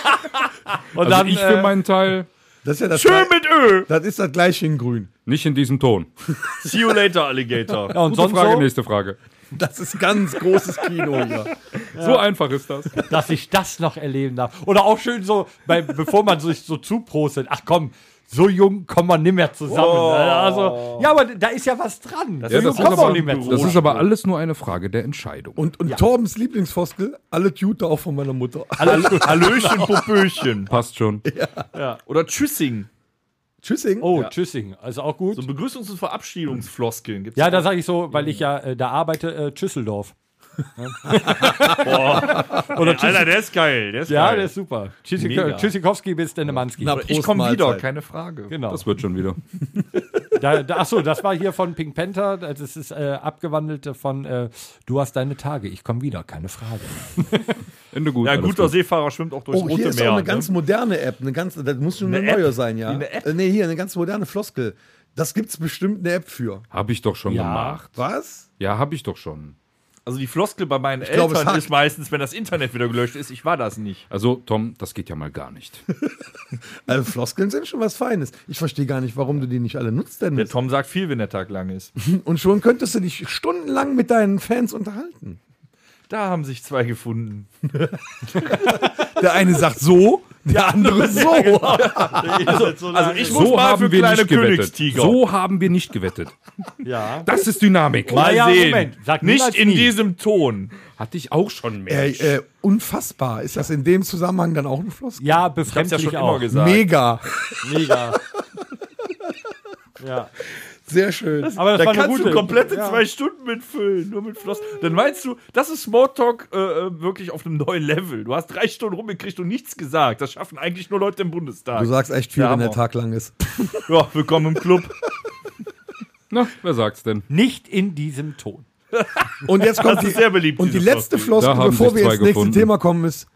Und Also dann, ich für äh, meinen Teil Das ist ja das, Schön mit Ö. das, ist das gleiche in grün. Nicht in diesem Ton. <laughs> See you later, Alligator. ja, und Gute sonst Frage, so, nächste Frage. Das ist ganz großes Kino hier. <laughs> So einfach ist das. dass ich das noch erleben darf. Oder auch schön so, bei, bevor man sich so zuprostet, ach komm, so jung kommen wir nimmer zusammen. Also, ja, aber da ist ja was dran. Das jung das ist aber nicht mehr. Das ist aber alles nur eine Frage der Entscheidung. Und, und Torbens Lieblingsfoskel, alle Tute auch von meiner Mutter. Hallöchen, Popöchen. Passt schon. Oder Tschüssing. Tschüssing. Oh, Tschüssing, also auch gut. So Begrüßungs- und Verabschiedungsfloskeln gibt's ja, da sage ich so, weil ich ja äh, da arbeite, äh, Tschüsseldorf. Oder Tschüss, Alter, der ist geil. Der ist ja, geil. der ist super. Mega. Tschüssikowski bis Dennemanski. Ich komme wieder, Mahlzeit. keine Frage. Genau. Das wird schon wieder. <laughs> Da, da, achso, das war hier von Pink Panther. Das ist äh, abgewandelte von äh, Du hast deine Tage, ich komme wieder, keine Frage. <laughs> Ende gut. Ja, alles guter gut. Seefahrer schwimmt auch durchs Oh, Rote hier ist Meer. auch eine ne? ganz moderne App. Eine ganz, das muss schon eine, Eine neue App? sein, ja. Eine App? Äh, nee, hier eine ganz moderne Floskel. Das gibt's bestimmt eine App für. Hab ich doch schon Ja. gemacht. Was? Ja, hab ich doch schon. Also die Floskel bei meinen glaub, es Eltern hakt. ist meistens, wenn das Internet wieder gelöscht ist, ich war das nicht. Also, Tom, das geht ja mal gar nicht. <laughs> Also Floskeln sind schon was Feines. Ich verstehe gar nicht, warum du die nicht alle nutzt, Der Dennis. Tom sagt viel, wenn der Tag lang ist. <laughs> Und schon könntest du dich stundenlang mit deinen Fans unterhalten. Da haben sich zwei gefunden. <laughs> Der eine sagt so, der andere <laughs> so. <laughs> Also ich muss So mal haben für wir kleine nicht gewettet. Königstiger. So haben wir nicht gewettet. Ja. Das ist Dynamik. mal ja, sehen. Moment. Sag nicht in nie. diesem Ton. Hatte ich auch schon mehr. Äh, äh, unfassbar. Ist das in dem Zusammenhang dann auch ein Floskel? Ja, Ich befremdlich ja schon auch. immer gesagt. Mega. Mega. <laughs> ja. Sehr schön. Aber das Da kannst du komplette ja. zwei Stunden mitfüllen, nur mit Floss. Dann meinst du, das ist Smalltalk äh, äh, wirklich auf einem neuen Level. Du hast drei Stunden rumgekriegt und nichts gesagt. Das schaffen eigentlich nur Leute im Bundestag. Du sagst echt viel, Ja, wenn der. Tag lang ist. <laughs> ja, willkommen im Club. Na, wer sagt's denn? Nicht in diesem Ton. Und jetzt kommt Das die, sehr beliebt, und die letzte Floskel. Bevor wir ins nächste. Thema kommen, ist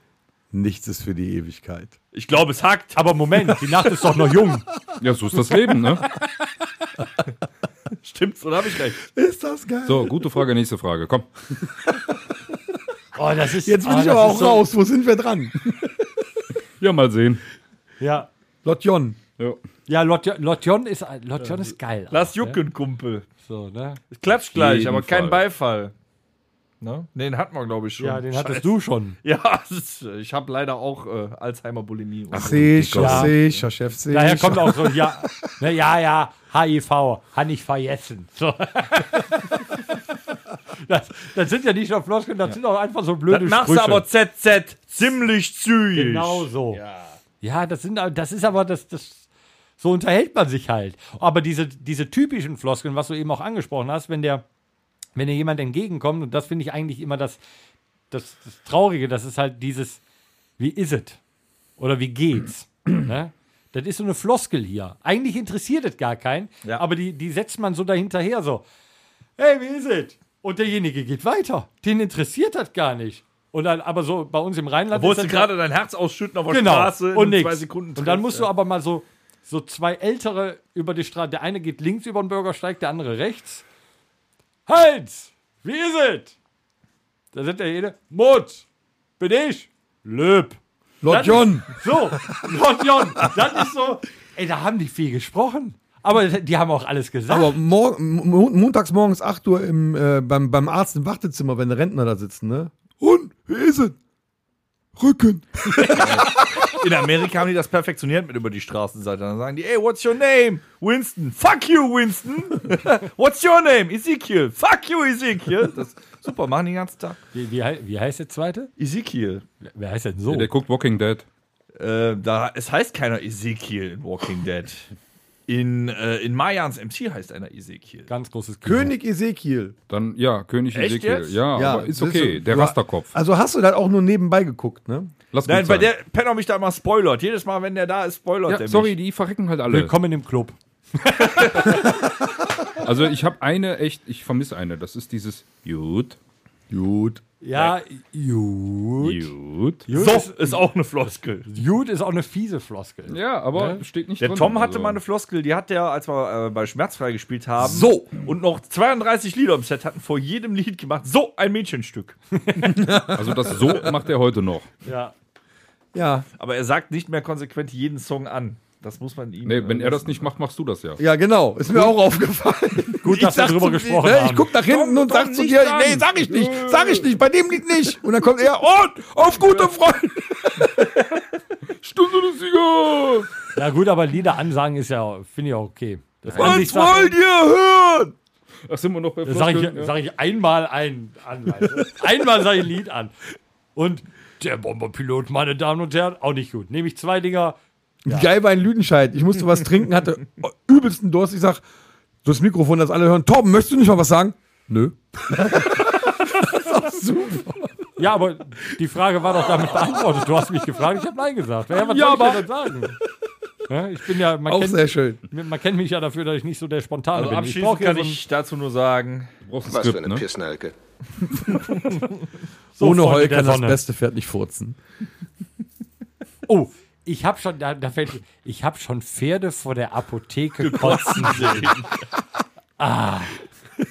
Nichts ist für die Ewigkeit. Ich glaube, es hackt. Aber Moment, die Nacht ist doch noch jung. Ja, so ist das Leben, ne? <laughs> Stimmt's oder habe ich recht? Ist das geil? So, gute Frage, nächste Frage. Komm. <laughs> Oh, das ist, Jetzt bin oh, ich aber auch so- raus. Wo sind wir dran? <laughs> Ja, mal sehen. Ja. Lotjon. Ja. Ja, Lotjon, Lotjon ist, Lotjon ist geil. Lass auch, ne? jucken, Kumpel. So, ne? Es klatscht gleich, aber kein Fall. Beifall. Ne? Den hatten wir, glaube ich, schon. Ja, den Scheiße. hattest du schon. <laughs> Ja, ist, ich habe leider auch äh, Alzheimer-Bulimie. so. Sicher, Ja. sicher, Chef, sicher. Daher kommt auch so, ja, ne, ja, ja, HIV, han ich vergessen. So. <laughs> Das, das sind ja nicht nur Floskeln, das sind auch einfach so blöde Das machst Sprüche. du aber ZZ ziemlich zügig. Genau so. Ja, das, sind, das ist aber das, das. So unterhält man sich halt. Aber diese, diese typischen Floskeln, was du eben auch angesprochen hast, wenn der, wenn dir jemand entgegenkommt, und das finde ich eigentlich immer das, das, das Traurige, das ist halt dieses, wie is it? Oder wie geht's? <clears throat> ne? Das ist so eine Floskel hier. Eigentlich interessiert es gar keinen, Ja. aber die, die setzt man so dahinterher so. Hey, wie is it? Und derjenige geht weiter. Den interessiert das gar nicht. Und dann, aber so bei uns im Rheinland Wolltest du ja- gerade dein Herz ausschütten auf der genau. Straße in und nix. zwei Sekunden Und dann triffst, musst du aber mal so, so zwei ältere über die Straße. Der eine geht links über den Bürgersteig, der andere rechts. Heinz, wie ist es? Da sagt der jene, Mut, bin ich, Löb. Lotjon. So, Lotjon, das ist so, ey, da haben die viel gesprochen. Aber die haben auch alles gesagt. Aber mor mo montags morgens 8 Uhr im, äh, beim, beim Arzt im Wartezimmer, wenn Rentner da sitzen, ne? Und, wie ist es? Rücken. <laughs> In Amerika haben die das perfektioniert mit über die Straßenseite. Dann sagen die, ey, what's your name? Winston. Fuck you, Winston. <laughs> what's your name? Ezekiel. Fuck you, Ezekiel. Das super, machen die den ganzen Tag. wie, wie, wie heißt der zweite? Ezekiel. Wer heißt denn so? Der guckt Walking Dead. Äh, da, es heißt keiner Ezekiel in Walking Dead. In, äh, in Mayans MC heißt einer Ezekiel. Ganz großes Kino. König Ezekiel. Dann, ja, König Echt Ezekiel. jetzt? Ja, aber ist okay. der Rasterkopf. Also hast du das auch nur nebenbei geguckt, ne? Lass Nein, weil der Penner mich da immer spoilert. Jedes Mal, wenn der da ist, spoilert ja, der sorry, mich. die verrecken halt alle. Willkommen im Club. <laughs> Also ich habe eine echt, ich vermisse eine. Das ist dieses Gut. Gut. Ja, gut. Gut. Gut, So, ist, ist auch eine Floskel. gut ist auch eine fiese Floskel. Ja, aber steht nicht Der drin. Tom hatte also. mal eine Floskel, die hat der, als wir äh, bei Schmerzfrei gespielt haben, So. und noch 32 Lieder im Set hatten, vor jedem Lied gemacht, so ein Mädchenstück. <laughs> Also das so macht er heute noch. Ja. Ja. Aber er sagt nicht mehr konsequent jeden Song an. Das muss man ihm. Nee, wenn äh, er das nicht macht, machst du das ja. Ja, genau. Ist mir auch aufgefallen. <laughs> Gut, dass wir sag drüber gesprochen ne, haben. Ich guck nach hinten und sag zu dir, dran. nee, sag ich nicht, sag ich nicht, bei dem Lied nicht. Und dann kommt er, und auf gute Freunde. <laughs> Stunde des Siegers! Ja gut, aber Lieder ansagen ist ja, finde ich auch okay. Das Was wollt ihr hören? Ach, sind wir noch bei Das sage Floskeln? ich, sag ich einmal ein an. einmal sage ich ein Lied an. Und der Bomberpilot, meine Damen und Herren, auch nicht gut. Nehme ich zwei Dinger. Geil war ein Lüdenscheid. Ich musste was trinken, hatte übelsten Durst. Ich sag, das Mikrofon, das alle hören. Torben, möchtest du nicht mal was sagen? Nö. <laughs> Ja, aber die Frage war doch damit beantwortet. Du hast mich gefragt, ich habe Nein gesagt. Ja, was Ja, soll ich aber- denn sagen? Ja, ich bin ja, man Auch kennt, sehr schön. man kennt mich ja dafür, dass ich nicht so der Spontane Also bin. Ich abschließend ja kann so ein, ich dazu nur sagen, Du brauchst ein Was für Skript, eine ne? Pissnelke. <laughs> so Ohne Freunde Heu der kann das beste Pferd nicht furzen. Oh, ich habe schon, da, da fällt, ich habe schon Pferde vor der Apotheke kotzen sehen. ah,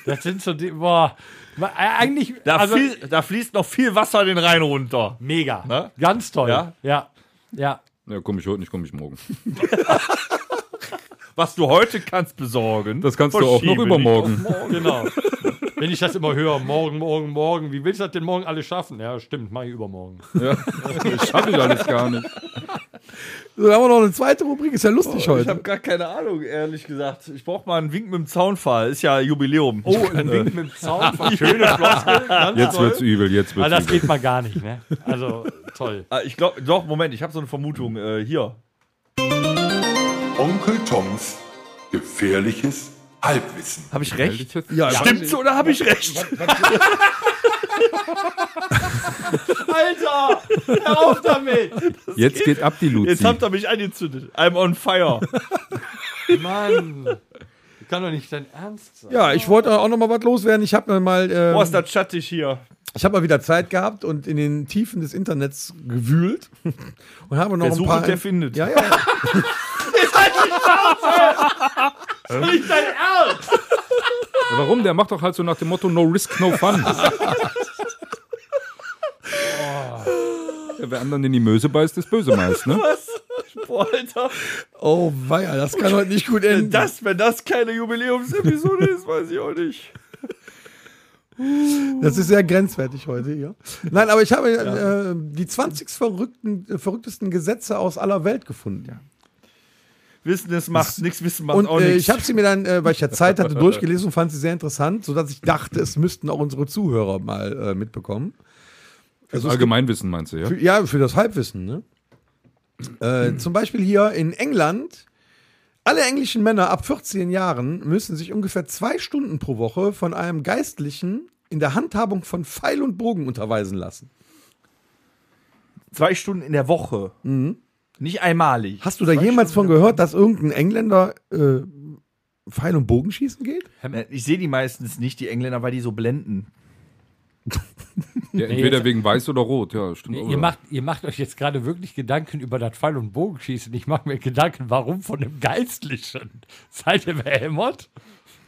das sind so die, boah, äh, eigentlich, da, also, fließt, da fließt noch viel Wasser den Rhein runter. mega, Ne? ganz toll, Ja? ja, ja. Ja, komm ich heute nicht, komm ich morgen. <laughs> Was du heute kannst besorgen. Das kannst du auch noch übermorgen. morgen. Genau. Wenn ich das immer höre, morgen, morgen, morgen, wie willst du das denn morgen alles schaffen? Ja, stimmt, mach ich übermorgen. Ja, das schaffe ich alles gar nicht. So, dann haben wir noch eine zweite Rubrik, ist ja lustig Ich heute. habe gar keine Ahnung, ehrlich gesagt. Ich brauche mal einen Wink mit dem Zaunfall. Ist ja Jubiläum. Oh, ein <laughs> Wink mit dem Zaun. Schöne Floskel. <laughs> Jetzt toll. wird's übel, jetzt Aber wird's das übel. geht mal gar nicht, ne? Also, toll. Ah, Ich glaube, doch, Moment, ich habe so eine Vermutung. Äh, hier. Onkel Toms gefährliches Halbwissen. Habe ich recht? Ja, Stimmt's oder habe ich recht? <laughs> Alter! Hör auf damit! Jetzt geht ab die Luzi. Jetzt habt ihr mich angezündet. I'm on fire. <laughs> Mann! Das kann doch nicht dein Ernst sein. Ja, ich wollte auch noch mal was loswerden. Ich habe mal, ähm, Boah, ist das schattig hier. ich habe mal wieder Zeit gehabt und in den Tiefen des Internets gewühlt <laughs> und habe noch Wer ein sucht, paar. der findet. Ja, ja. Nicht dein Ernst! Ja, warum? Der macht doch halt so nach dem Motto No Risk, No Fun. <laughs> Ja, wer anderen in die Möse beißt, ist böse meist, ne? Boah, Alter. Oh, weia, das kann heute nicht gut enden. Das, wenn das keine Jubiläumsepisode ist, weiß ich auch nicht. Das ist sehr grenzwertig heute hier. Nein, aber ich habe äh, die 20 verrückten, äh, verrücktesten Gesetze aus aller Welt gefunden. Wissen es macht nichts, wissen macht Und auch äh, nichts. ich habe sie mir dann, äh, weil ich ja Zeit hatte, <laughs> durchgelesen und fand sie sehr interessant, sodass ich dachte, es müssten auch unsere Zuhörer mal äh, mitbekommen. Also es Allgemeinwissen meinst du, ja? Für, ja, für das Halbwissen, ne? Äh, Zum Beispiel hier in England, alle englischen Männer ab 14 Jahren müssen sich ungefähr zwei Stunden pro Woche von einem Geistlichen in der Handhabung von Pfeil und Bogen unterweisen lassen. Zwei Stunden in der Woche. Nicht einmalig. Hast du da jemals von gehört, dass irgendein Engländer äh, Pfeil und Bogen schießen geht? Ich sehe die meistens nicht, die Engländer, weil die so blenden. <laughs> ja entweder wegen weiß oder rot, ja, stimmt. Ihr macht, ihr macht euch jetzt gerade wirklich Gedanken über das Pfeil- und Bogenschießen. Ich mache mir Gedanken, warum von einem Geistlichen? Seid ihr behämmert?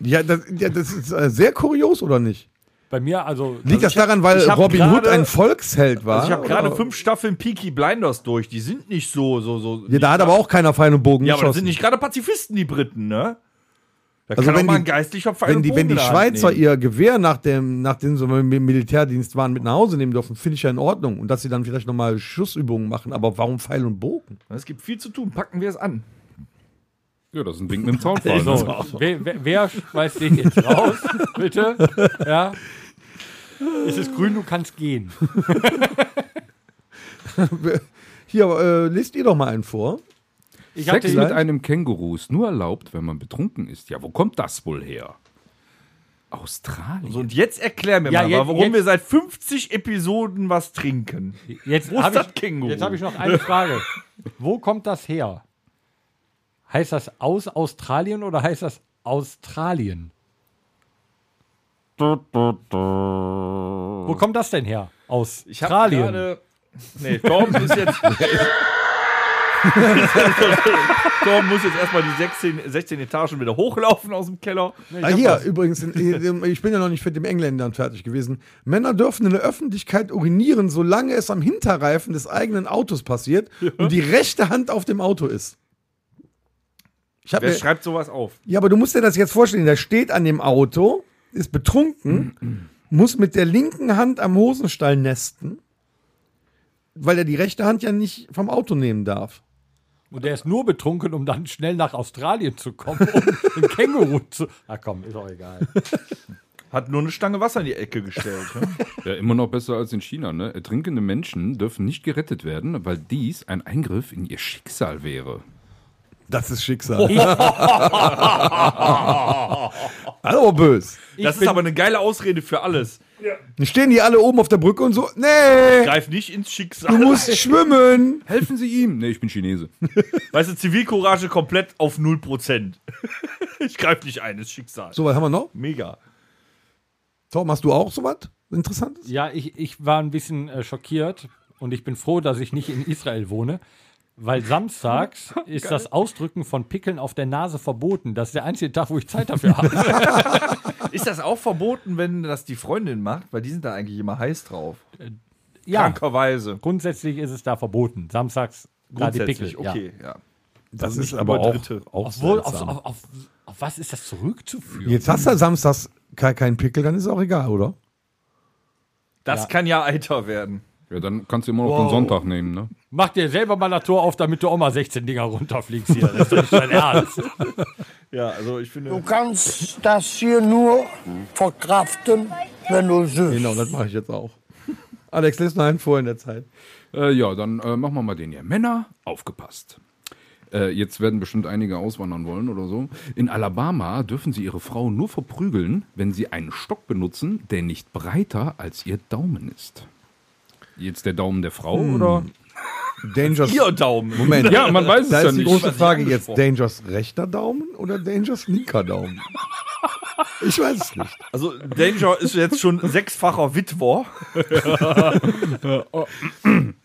Ja, das, ja, das ist äh, sehr kurios, oder nicht? Bei mir, also. Liegt das daran, weil Robin Hood gerade- ein Volksheld war? Also ich habe gerade fünf Staffeln Peaky Blinders durch. Die sind nicht so, so, so. Ja, da hat aber auch keiner Pfeil und Bogen ja, aber das geschossen. sind nicht gerade Pazifisten, die Briten, ne? Da Also kann auch wenn mal die- ein geistlicher Pfeil wenn und die, wenn die Schweizer nehmen. ihr Gewehr nach dem, nachdem sie im Militärdienst waren, mit nach Hause nehmen dürfen, finde ich ja in Ordnung. Und dass sie dann vielleicht nochmal Schussübungen machen. Aber warum Pfeil und Bogen? Es gibt viel zu tun. Packen wir es an. Ja, das ist ein Wink mit dem Zaunfall. So, Ne? wer, wer, wer schmeißt den jetzt raus? <laughs> Bitte? Ja. Es ist grün, du kannst gehen. <laughs> Hier, äh, lest ihr doch mal einen vor. Ich Sex mit einem Känguru ist nur erlaubt, wenn man betrunken ist. Ja, wo kommt das wohl her? Australien. So, und jetzt erklär mir Ja, mal, jetzt- warum jetzt- wir seit 50 Episoden was trinken. Jetzt Wo ist habe das ich, Känguru? jetzt hab ich noch eine Frage. Wo kommt das her? Heißt das aus Australien oder heißt das Australien? Wo kommt das denn her? Aus Ich Australien. gerade. Nee, Torben ist jetzt. <laughs> Torben muss jetzt erstmal die 16, 16 Etagen wieder hochlaufen aus dem Keller. Ah, hier, übrigens, in, in, ich bin ja noch nicht mit dem Engländern fertig gewesen. Männer dürfen in der Öffentlichkeit urinieren, solange es am Hinterreifen des eigenen Autos passiert und die rechte Hand auf dem Auto ist. Ich hab Wer mir, schreibt sowas auf? ja, aber du musst dir das jetzt vorstellen, der steht an dem Auto, ist betrunken, muss mit der linken Hand am Hosenstall nesten, weil er die rechte Hand ja nicht vom Auto nehmen darf. Und der ist nur betrunken, um dann schnell nach Australien zu kommen, um <laughs> ein Känguru zu. Ah komm, ist auch egal. Hat nur eine Stange Wasser in die Ecke gestellt. Ne? Ja, immer noch besser als in China. Ne? Ertrinkende Menschen dürfen nicht gerettet werden, weil dies ein Eingriff in ihr Schicksal wäre. Das ist Schicksal. <laughs> <laughs> Hallo, bös. Das ist aber eine geile Ausrede für alles. Dann stehen die alle oben auf der Brücke und so, nee, Greif nicht ins du Schicksal. musst <laughs> schwimmen. Helfen Sie ihm! Ne, ich bin Chinese. Weißt du, Zivilcourage komplett auf 0%. ich greif nicht ein, ist Schicksal. So, was haben wir noch? Mega. Tom, hast du auch sowas Interessantes? Ja, ich, ich war ein bisschen äh, schockiert und ich bin froh, dass ich nicht in Israel wohne. Weil samstags <laughs> ist das Ausdrücken von Pickeln auf der Nase verboten. Das ist der einzige Tag, wo ich Zeit dafür habe. <laughs> Ist das auch verboten, wenn das die Freundin macht? Weil die sind da eigentlich immer heiß drauf. ja, Krankerweise. grundsätzlich ist es da verboten. Samstags da die Pickel. Okay, ja. Das Also ist aber auch, Dritte. auch Obwohl, auf, auf, auf, auf was ist das zurückzuführen? Jetzt hast du samstags ke- keinen Pickel, dann ist auch egal, oder? Das Ja. kann ja Eiter werden. Ja, dann kannst du immer noch den Sonntag nehmen, ne? Mach dir selber mal das Tor auf, damit du auch mal 16 Dinger runterfliegst hier. Das ist nicht dein <laughs> Ernst. Ja, also ich finde. Du kannst das hier nur verkraften, wenn du süßt. Genau, das mache ich jetzt auch. Alex, lest noch einen vor in der Zeit. Äh, ja, dann äh, machen wir mal den hier. Männer, aufgepasst. Äh, jetzt werden bestimmt einige auswandern wollen oder so. In Alabama dürfen sie ihre Frau nur verprügeln, wenn sie einen Stock benutzen, der nicht breiter als ihr Daumen ist. Jetzt der Daumen der Frau oder? Dangers. Ihr Daumen. Moment. Ja, man weiß es Da ja ist die nicht. große Frage jetzt. Dangers rechter Daumen oder Dangers linker Daumen? Ich weiß es nicht. Also Danger ist jetzt schon sechsfacher Witwer. <laughs> <laughs> <laughs> <clears throat>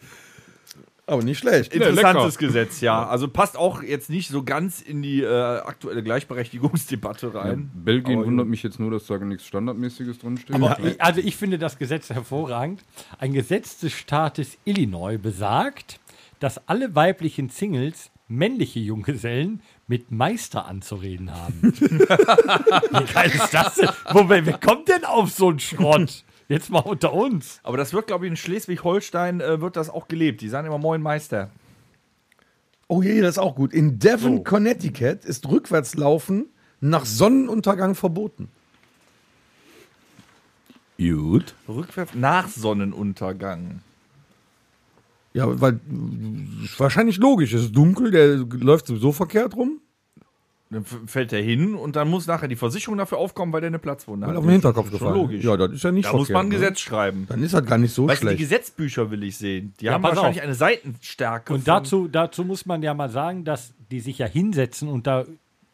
Aber nicht schlecht. Interessantes Gesetz, ja. Also passt auch jetzt nicht so ganz in die äh, aktuelle Gleichberechtigungsdebatte rein. Belgien Aber- wundert mich jetzt nur, dass da nichts Standardmäßiges drinsteht. Aber ich, also ich finde das Gesetz hervorragend. Ein Gesetz des Staates Illinois besagt, dass alle weiblichen Singles männliche Junggesellen mit Meister anzureden haben. <laughs> Wie geil ist das denn? Wo, wer, wer kommt denn auf so einen Schrott? Jetzt mal unter uns. Aber das wird, glaube ich, in Schleswig-Holstein äh, wird das auch gelebt. Die sagen immer Moin Meister. Oh je, das ist auch gut. In Devon, Oh. Connecticut ist Rückwärtslaufen nach Sonnenuntergang verboten. Gut. Rückwärts nach Sonnenuntergang. Ja, weil ist wahrscheinlich logisch. Es ist dunkel, der läuft sowieso verkehrt rum, Dann fällt er hin und dann muss nachher die Versicherung dafür aufkommen, weil der eine Platzwunde weil hat. auf den Hinterkopf gefallen. logisch. Ja, das ist ja nicht da verkehrt. muss man ein ne? Gesetz schreiben. Dann ist das gar nicht so Weißt du, die schlecht. Gesetzbücher will ich sehen. Die Ja, haben wahrscheinlich auf. eine Seitenstärke. Und dazu, dazu muss man ja mal sagen, dass die sich ja hinsetzen und da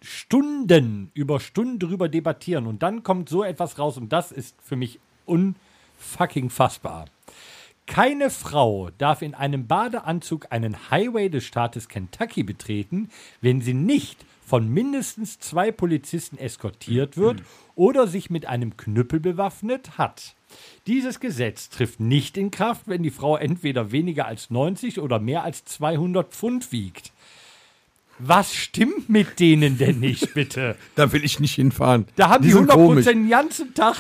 Stunden über Stunden drüber debattieren. Und dann kommt so etwas raus und das ist für mich unfucking fassbar. Keine Frau darf in einem Badeanzug einen Highway des Staates Kentucky betreten, wenn sie nicht von mindestens zwei Polizisten eskortiert wird oder sich mit einem Knüppel bewaffnet hat. Dieses Gesetz trifft nicht in Kraft, wenn die Frau entweder weniger als 90 oder mehr als 200 Pfund wiegt. Was stimmt mit denen denn nicht, bitte? <laughs> Da will ich nicht hinfahren. Da haben die, sind 100% komisch. den ganzen Tag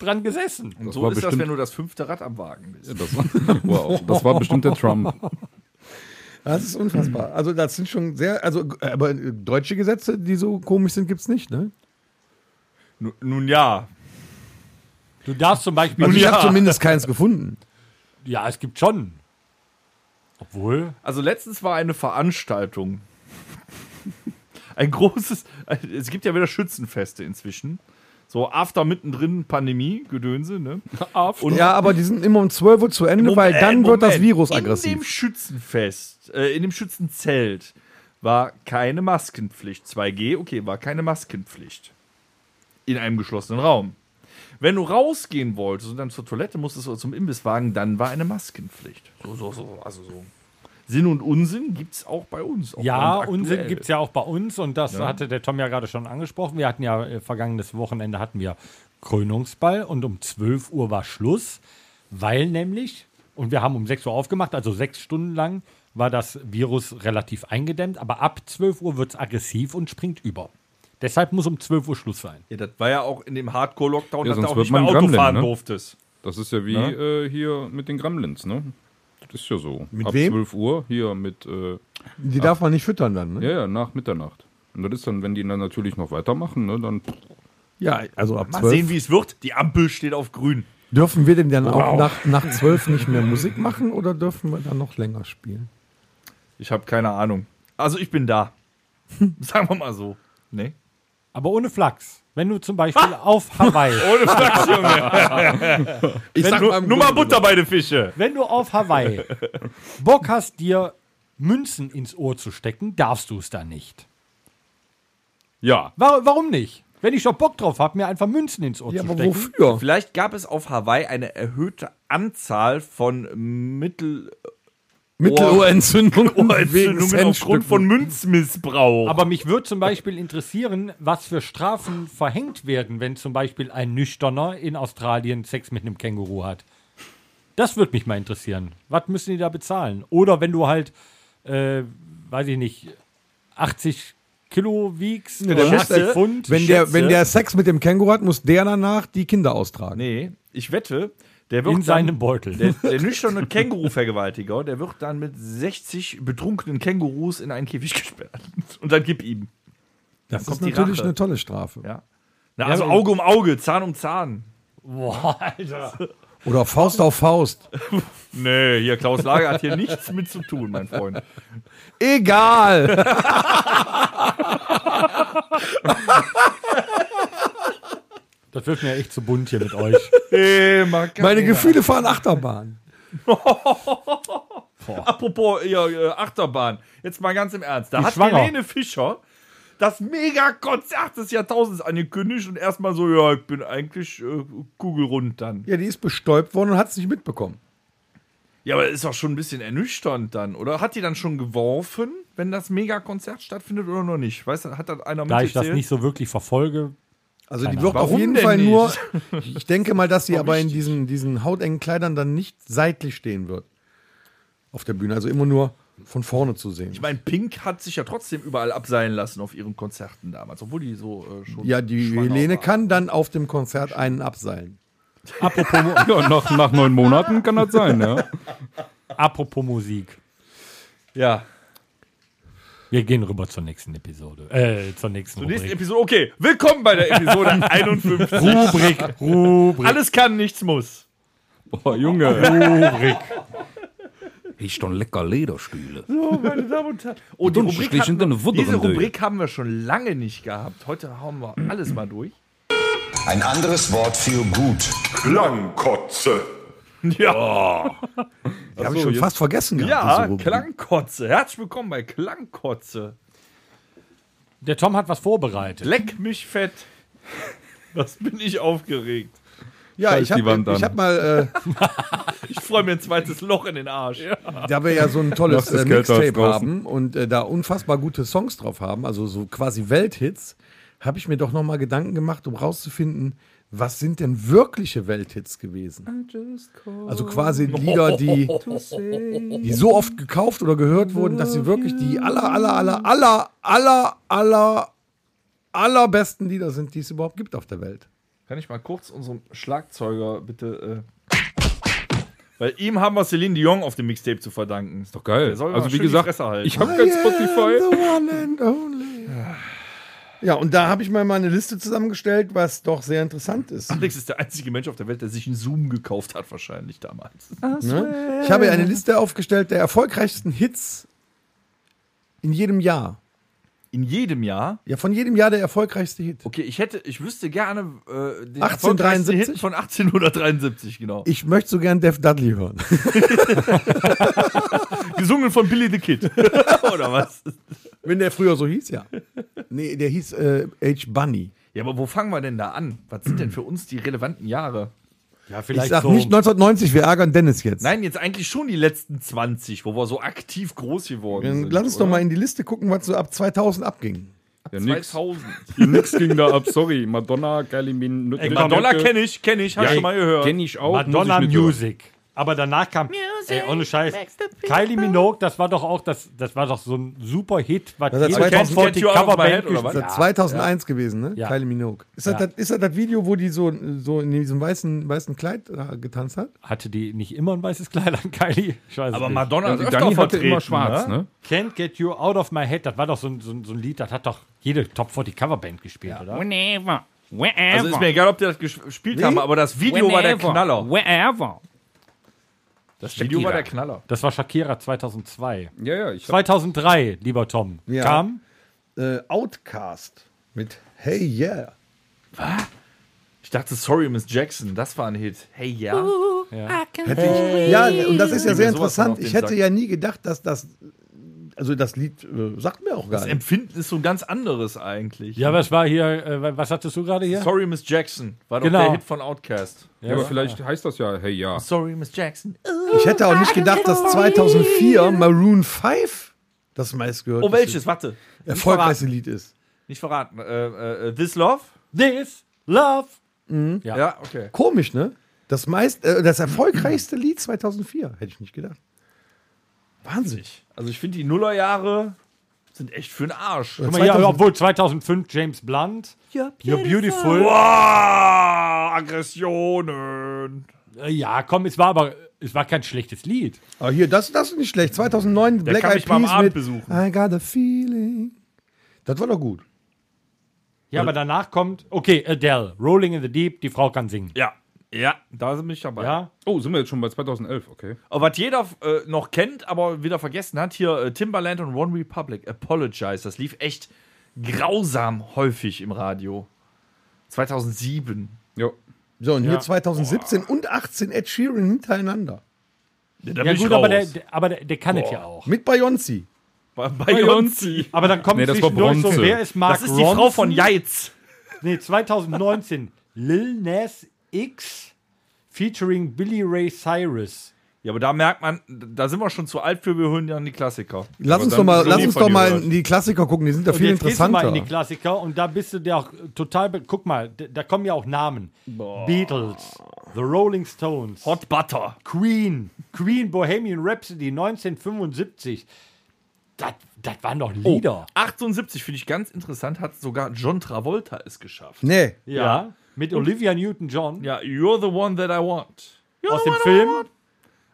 dran gesessen. Und Das so war ist das, wenn du das fünfte Rad am Wagen bist. Das war, <laughs> wow, das war bestimmt der Trump. <laughs> Das ist unfassbar. Also das sind schon sehr, also aber deutsche Gesetze, die so komisch sind, gibt's nicht, ne? Nu- Nun ja. Du darfst zum Beispiel. Also ich ja. habe zumindest keins gefunden. ja, es gibt schon. Obwohl. Also letztens war eine Veranstaltung. Ein großes, es gibt ja wieder Schützenfeste inzwischen. So after mittendrin Pandemie, Gedönse, ne? <laughs> Und Ja, aber die sind immer um 12 Uhr zu Ende, weil dann wird das Moment. Virus In dem aggressiv. Schützenfest, äh, in dem Schützenzelt war keine Maskenpflicht. 2G, okay, war keine Maskenpflicht. In einem geschlossenen Raum. Wenn du rausgehen wolltest und dann zur Toilette musstest oder zum Imbisswagen, dann war eine Maskenpflicht. So, so, so, also so. Sinn und Unsinn gibt es auch bei uns. auch Ja. Unsinn gibt es ja auch bei uns und das hatte der Tom ja gerade schon angesprochen. Wir hatten ja äh, vergangenes Wochenende hatten wir Krönungsball und um 12 Uhr war Schluss, weil nämlich, und wir haben um 6 Uhr aufgemacht, also sechs Stunden lang war das Virus relativ eingedämmt, aber ab 12 Uhr wird es aggressiv und springt über. Deshalb muss um 12 Uhr Schluss sein. Ja, das war ja auch in dem Hardcore-Lockdown, Ja, dass du auch nicht mehr Auto Gremlin, fahren ne? durftest. Das ist ja wie Ne? äh, hier mit den Gremlins, ne? Das ist ja so. Mit Ab wem? 12 Uhr hier mit, äh, Die darf man nicht füttern dann, ne? ja, ja, nach Mitternacht. Und das ist dann, wenn die dann natürlich noch weitermachen, ne, dann Ja, also ab Mal 12. sehen, wie es wird. Die Ampel steht auf grün. Dürfen wir denn dann auch nach, nach 12 nicht mehr Musik machen oder dürfen wir dann noch länger spielen? Ich habe keine Ahnung. Also ich bin da. <laughs> Sagen wir mal so. Nee. Aber ohne Flachs. Wenn du zum Beispiel auf Hawaii, <laughs> Ohne Flachs, Junge. <laughs> Ich sag nur, nur mal Butter bei den Fische. wenn du auf Hawaii Bock hast, dir Münzen ins Ohr zu stecken, darfst du es dann nicht. ja. Wa- Warum nicht? Wenn ich doch Bock drauf habe, mir einfach Münzen ins Ohr Ja, zu aber stecken. wofür? Vielleicht gab es auf Hawaii eine erhöhte Anzahl von Mittel Mittelohrentzündung <laughs> Ohrentzündungen aufgrund von Münzmissbrauch. Aber mich würde zum Beispiel interessieren, was für Strafen verhängt werden, wenn zum Beispiel ein Nüchterner in Australien Sex mit einem Känguru hat. Das würde mich mal interessieren. Was müssen die da bezahlen? Oder wenn du halt, äh, weiß ich nicht, 80 Kilo wiegst Ja, der oder muss- 80 Pfund. Wenn der, wenn der Sex mit dem Känguru hat, muss der danach die Kinder austragen. nee, ich wette, Der wird In seinem Beutel. Der, der nüchterne Känguru-Vergewaltiger, der wird dann mit 60 betrunkenen Kängurus in einen Käfig gesperrt. Und dann gib ihm. Das kommt ist natürlich Rache. eine tolle Strafe. Ja. Na, also Auge um Auge, Zahn um Zahn. Boah, Alter. Oder Faust auf Faust. <laughs> Nee, hier Klaus Lager hat hier nichts mit zu tun, mein Freund. Egal. <laughs> Das wird mir echt zu bunt hier mit euch. <laughs> Meine Gefühle fahren Achterbahn. <laughs> Apropos ja, äh, Achterbahn, jetzt mal ganz im Ernst. Da Die hat schwanger. Helene Fischer das Megakonzert des Jahrtausends angekündigt und erstmal so, ja, ich bin eigentlich äh, kugelrund dann. Ja, die ist bestäubt worden und hat es nicht mitbekommen. Ja, aber ist doch schon ein bisschen ernüchternd dann, oder? Hat die dann schon geworfen, wenn das Megakonzert stattfindet oder noch nicht? Weißt du, hat das einer Da ich das nicht so wirklich verfolge, Also die Keine wird Ahnung. auf jeden Fall denn nur. nicht? <laughs> Ich denke mal, dass sie aber in diesen, diesen hautengen Kleidern dann nicht seitlich stehen wird. Auf der Bühne. Also immer nur von vorne zu sehen. Ich meine, Pink hat sich ja trotzdem überall abseilen lassen auf ihren Konzerten damals, obwohl die so äh, schon. ja, die Helene war. kann dann auf dem Konzert einen abseilen. Ja, nach, nach neun Monaten kann das sein, ja. apropos Musik. Ja. Wir gehen rüber zur nächsten Episode. Äh, zur nächsten Zur nächsten Rubrik. Episode. Okay, willkommen bei der Episode <laughs> 51. Rubrik, Rubrik, Alles kann, nichts muss. Boah, Junge. Rubrik. Ich doch lecker Lederstühle. So, meine Damen und Herren. Oh, die Rubrik hatten wir, diese durch. Rubrik haben wir schon lange nicht gehabt. Heute hauen wir alles mal durch. Ein anderes Wort für gut. Klangkotze. <laughs> Ja, Die habe ich schon fast vergessen gehabt. ja. Klangkotze. Herzlich willkommen bei Klangkotze. Der Tom hat was vorbereitet. Leck mich fett. Was bin ich aufgeregt. Ja, Scheiß ich habe hab mal, <laughs> Ich freue mir ein zweites Loch in den Arsch. äh, da wir ja so ein tolles Das äh, Mixtape haben und äh, da unfassbar gute Songs drauf haben, also so quasi Welthits, habe ich mir doch noch mal Gedanken gemacht, um rauszufinden, was sind denn wirkliche Welthits gewesen? Also quasi Lieder, die, die so oft gekauft oder gehört wurden, dass sie wirklich die aller, aller, aller, aller, aller, aller, allerbesten Lieder sind, die es überhaupt gibt auf der Welt. Kann ich mal kurz unserem Schlagzeuger bitte. Äh, weil ihm haben wir Celine Dion auf dem Mixtape zu verdanken. Ist Doch geil. Also wie gesagt, Fresse halten. ich habe kein Spotify. the one and only. Ja, und da habe ich mal meine Liste zusammengestellt, was doch sehr interessant ist. Alex ist der einzige Mensch auf der Welt, der sich einen Zoom gekauft hat, wahrscheinlich damals. Ne? Ich habe eine Liste aufgestellt der erfolgreichsten Hits in jedem Jahr. In jedem Jahr. Ja, von jedem Jahr der erfolgreichste Hit. Okay, ich hätte, ich wüsste gerne äh, den 1873? erfolgreichsten Hit von 1873, genau. Ich möchte so gern Def Dudley hören. <laughs> Gesungen von Billy the Kid. <laughs> Oder was? <laughs> Wenn der früher so hieß, ja. <laughs> Nee, der hieß äh, H. Bunny. Ja, aber wo fangen wir denn da an? Was sind denn für uns die relevanten Jahre? Ja, Ich vielleicht sag so. nicht 1990, wir ärgern Dennis jetzt. Nein, jetzt eigentlich schon die letzten 20, wo wir so aktiv groß geworden Dann sind. lass uns oder? doch mal in die Liste gucken, was so ab 2000 abging. Ja, nix. 2000. nix ging da ab, sorry. Madonna, Kylie Minogue. Ey, Madonna kenne ich, kenne ich, hast du schon mal gehört. Kenn ich auch. Madonna ich Music. Aber danach kam, ey, ohne Scheiß, Kylie Minogue, das war doch auch, das, das war doch so ein super Hit, was Das jede 2000 Top 40 Get You Out of My Coverband Das was? ist gespielt ja, hat. 2001 gewesen, ne? Ja. Kylie Minogue. Ist das, Ja. das, ist das das Video, wo die so, so in diesem weißen, weißen Kleid äh, getanzt hat? Hatte die nicht immer ein weißes Kleid an, Kylie? Es Aber. Madonna ist öfter hatte immer schwarz, ne? Can't Get You Out of My Head, das war doch so ein, so ein, so ein Lied, das hat doch jede Top 40 Coverband gespielt, oder? Whenever. Wherever. Also ist mir egal, ob die das ges- gespielt haben, aber das Video war der Knaller. Wherever. Das Video war der Knaller. Das war Shakira 2002. Ja, ja, ich hab, 2003, lieber Tom, Ja. kam Äh, Outcast mit Hey Yeah. Ich dachte, sorry, Miss Jackson, das war ein Hit. Hey, ja. Hätte ich, ja, und das ist ja sehr interessant. Ich hätte Sack. ja nie gedacht, dass das, also das Lied äh, sagt mir auch gar Das nicht. Empfinden ist so ein ganz anderes eigentlich. Ja, was war hier, äh, was hattest du gerade hier? Sorry, Miss Jackson war doch Genau. der Hit von Outcast. ja, aber vielleicht heißt das ja, hey, ja. Sorry, Miss Jackson. Ich hätte auch nicht gedacht, dass 2004 Maroon 5 das meistgehörte Oh, welches? Warte. erfolgreichste Lied ist. Nicht verraten. Äh, äh, This Love? This Love. Ja, Ja. okay. Komisch, ne? Das, meist, äh, das erfolgreichste Lied 2004. Hätte ich nicht gedacht. Wahnsinn. Also ich finde die Nullerjahre Sind echt für den Arsch. Guck mal hier, obwohl 2005 James Blunt. Ja, You're beautiful. Wow, Aggressionen. Äh, Ja, komm, es war aber, es war kein schlechtes Lied. Ah, hier, das, das ist nicht schlecht. 2009 Black kann Eyed mal Peas Abend mit besuchen. I got a feeling. Das war doch gut. Ja, aber danach kommt, okay, Adele, Rolling in the Deep, die Frau kann singen. Ja, ja, da sind wir dabei. Ja, Oh, sind wir jetzt schon bei 2011, okay. Aber was jeder äh, noch kennt, aber wieder vergessen hat, hier äh, Timbaland und One Republic, Apologize, das lief echt grausam häufig im Radio. 2007. Ja. So, und hier 2017 und 18 Ed Sheeran hintereinander. Ja, da ja gut, aber, der, der, aber der, der kann es ja auch. Mit Beyoncé. Beyoncé. Aber dann kommt Nee, das war zwischendurch so, Bronze. wer ist Mark Das ist die Frau von Ronson? Jeiz. Nee, 2019. Lil Nas X featuring Billy Ray Cyrus. Ja, aber da merkt man, da sind wir schon zu alt für, wir hören ja die Klassiker. Lass Aber uns doch mal, lass uns doch mal in die Klassiker gucken, die sind ja Und viel jetzt gehst du mal in die interessanter. Klassiker und da bist du dir auch total. Guck mal, da kommen ja auch Namen: Beatles, The Rolling Stones, Hot Butter. Queen, Queen Bohemian Rhapsody 1975. Das, das waren doch Lieder. 78 finde ich ganz interessant, hat sogar John Travolta es geschafft. Nee. ja. Mit Olivia Newton-John Ja, You're the one that I want. aus dem Film.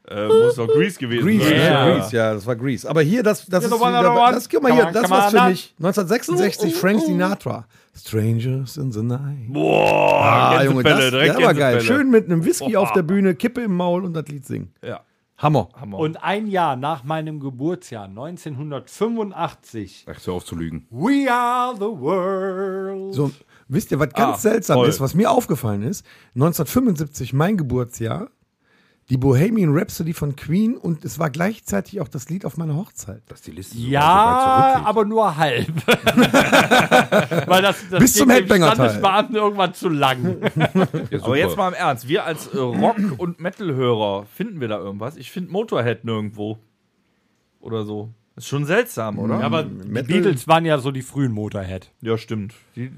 Äh, muss doch Grease gewesen Grease, sein. Ja. ja. Grease, ja, das war Grease. Aber hier, das, das You're ist wieder, das, guck mal Come hier, on, das war's on, für mich. 1966, Frank Sinatra. Strangers in the Night. Boah, Ah, Junge, das, der war geil. Schön mit einem Whisky Boah. auf der Bühne, Kippe im Maul und das Lied singen. Ja, Hammer. Hammer. Und ein Jahr nach meinem Geburtsjahr, 1985, Ach, hör auf zu lügen. We are the world. So, wisst ihr, was ganz Ah, seltsam toll. ist, was mir aufgefallen ist? 1975, mein Geburtsjahr, die Bohemian Rhapsody von Queen und es war gleichzeitig auch das Lied auf meiner Hochzeit. Dass die Liste Ja, aber nur halb. <laughs> Weil das, das Bis zum dem Headbanger-Teil. Standesbeamten irgendwann zu lang. <laughs> Ja. Aber jetzt mal im Ernst, wir als äh, Rock- und Metal-Hörer, finden wir da irgendwas? Ich finde Motorhead nirgendwo. Oder so. Ist schon seltsam, oder? aber die Metal- Beatles waren ja so die frühen Motorhead. Ja, stimmt. Die,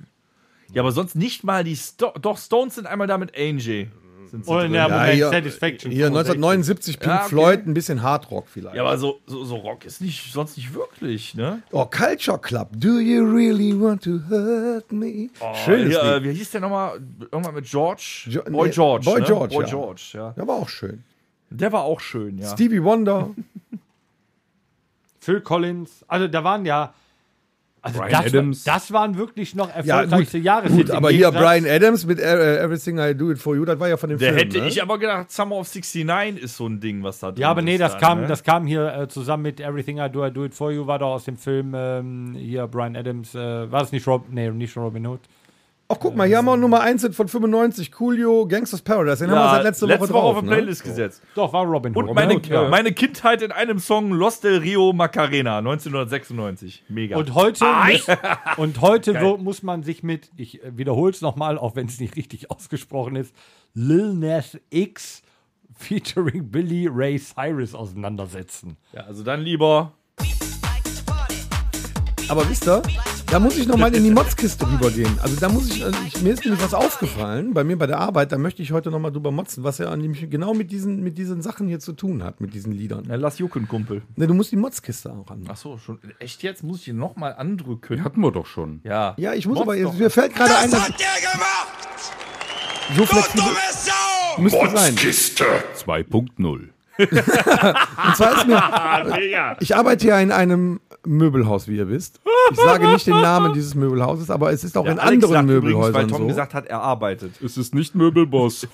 ja, aber sonst nicht mal die Sto Doch, Stones sind einmal da mit Angie. Sind sie Und drin. ja, Ja, Moment, hier- Satisfaction. Hier 65. 1979 Pink Ja, okay. Floyd, ein bisschen Hardrock vielleicht. ja, aber so, so, so Rock ist nicht, sonst nicht wirklich, ne? oh, Culture Club. Do you really want to hurt me? Schönes Hier, äh, wie hieß der nochmal? Irgendwann mit George? Jo- Boy nee, George. Boy ne? George, Boy ja. George, ja. Der war auch schön. Der war auch schön, ja. Stevie Wonder. <laughs> Phil Collins. Also da waren ja. Also Bryan das, Adams. das waren wirklich noch Ja, erfolgreichste gut, Jahreshits. gut im aber hier Brian Adams mit Everything I Do It For You, das war ja von dem Der Film. hätte ne? ich aber gedacht, Summer of 69 ist so ein Ding, was da drin Ja, aber nee, ist das dann, kam, ne? das kam hier äh, zusammen mit Everything I Do, I Do It For You, war doch aus dem Film ähm, hier Brian Adams. Äh, war das nicht Rob? Nee, nicht Robin Hood. Ach, guck mal, hier haben wir Nummer 1 von 95, Coolio, Gangsters Paradise. Den haben wir ja, seit letzter Woche drauf. auf die ne? Playlist gesetzt. Doch, war Robin Hood. Und meine, Hood, ja. meine Kindheit in einem Song Los del Rio Macarena 1996. Mega. Und heute, muss, und heute wo, muss man sich mit, ich wiederhole es nochmal, auch wenn es nicht richtig ausgesprochen ist, Lil Nas X featuring Billy Ray Cyrus auseinandersetzen. ja, also dann lieber. Aber wisst ihr, da muss ich noch mal in die Motzkiste rübergehen. Also da muss ich, also ich, mir ist nämlich was aufgefallen, bei mir bei der Arbeit, da möchte ich heute noch mal drüber motzen, was ja nämlich genau mit diesen, mit diesen Sachen hier zu tun hat, mit diesen Liedern. Na, lass jucken, Kumpel. Ne, du musst die Motzkiste auch an. Ach so, schon. Echt jetzt? Muss ich ihn nochmal andrücken? Hatten wir doch schon. Ja. Ja, ich muss Motz aber, jetzt, mir fällt gerade ein, Was dass hat der gemacht? so Du flexibel dumme Sau! müsste sein. Kiste 2.0. <laughs> Und zwar ist mir, <laughs> ich arbeite ja in einem Möbelhaus, wie ihr wisst. Ich sage nicht den Namen dieses Möbelhauses, aber es ist auch Ja, in Alex anderen sagt übrigens, Möbelhäusern weil Tom so. gesagt hat, er arbeitet. Es ist nicht Möbelboss.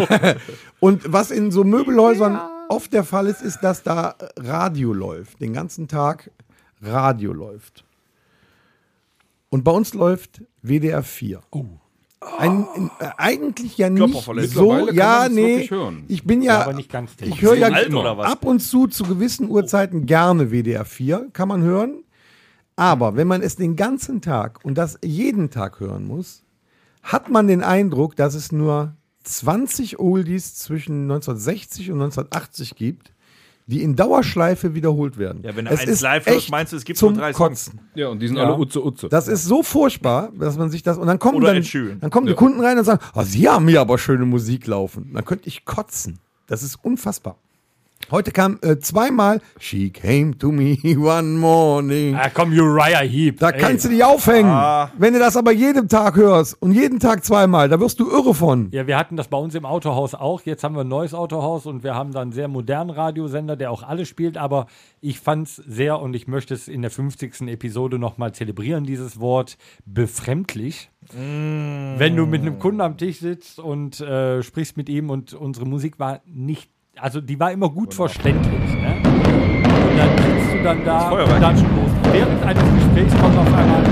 <laughs> Und was in so Möbelhäusern oft der Fall ist, ist, dass da Radio läuft. Den ganzen Tag Radio läuft. Und bei uns läuft WDR 4. Ein, ein, äh, eigentlich ja nicht so, ja, nee. Ich bin ja, aber nicht ganz ich höre ja alt ab und zu zu gewissen Uhrzeiten gerne WDR 4, kann man hören. Aber wenn man es den ganzen Tag und das jeden Tag hören muss, hat man den Eindruck, dass es nur 20 Oldies zwischen 1960 und 1980 gibt, die in Dauerschleife wiederholt werden. Ja, wenn du Es eins ist live hörst, meinst du, es gibt zum nur drei Kotzen. Ja, und die sind alle Utze Utze. Das ist so furchtbar, dass man sich das und dann kommen Oder dann, dann kommen die Kunden rein und sagen, oh, sie haben hier aber schöne Musik laufen. Dann könnte ich kotzen. Das ist unfassbar. Heute kam äh, zweimal She came to me <laughs> one morning. Ah, komm, Uriah Heep. Da kannst du dich aufhängen. Wenn du das aber jeden Tag hörst und jeden Tag zweimal, da wirst du irre von. Ja, wir hatten das bei uns im Autohaus auch. Jetzt haben wir ein neues Autohaus und wir haben dann einen sehr modernen Radiosender, der auch alles spielt. Aber ich fand es sehr und ich möchte es in der 50. Episode nochmal zelebrieren, dieses Wort befremdlich. Wenn du mit einem Kunden am Tisch sitzt und äh, sprichst mit ihm und unsere Musik war nicht, also die war immer gut verständlich. Ne? Und dann sitzt du dann da und dann schon los. während eines Gesprächs kommt auf einmal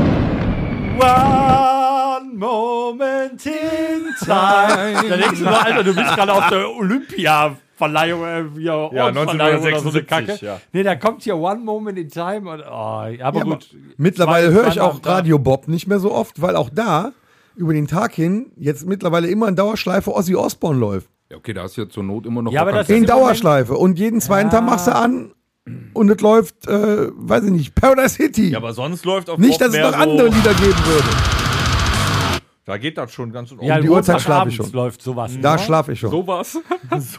One moment in time. Da denkst du nur, Alter, du bist gerade auf der Olympia-Verleihung, äh, ja, Ja, Ordensverleihung oder so eine 1976, Kacke. ja. Nee, da kommt hier One moment in time und, oh, aber Ja, aber gut. mittlerweile Zwei- höre ich auch. Radio Bob nicht mehr so oft, weil auch da über den Tag hin jetzt mittlerweile immer in Dauerschleife Ozzy Osbourne läuft. Ja, okay, da hast du ja zur Not immer noch Ja, aber das In Dauerschleife. Und jeden zweiten Tag machst du an und es läuft, äh, weiß ich nicht, Paradise City. Ja, aber sonst läuft auf nicht, dass es noch andere so, Lieder geben würde. Da geht das schon ganz in Ja, die nur Uhrzeit schlafe ich schon. läuft sowas. Da ne? schlafe ich schon. Sowas. so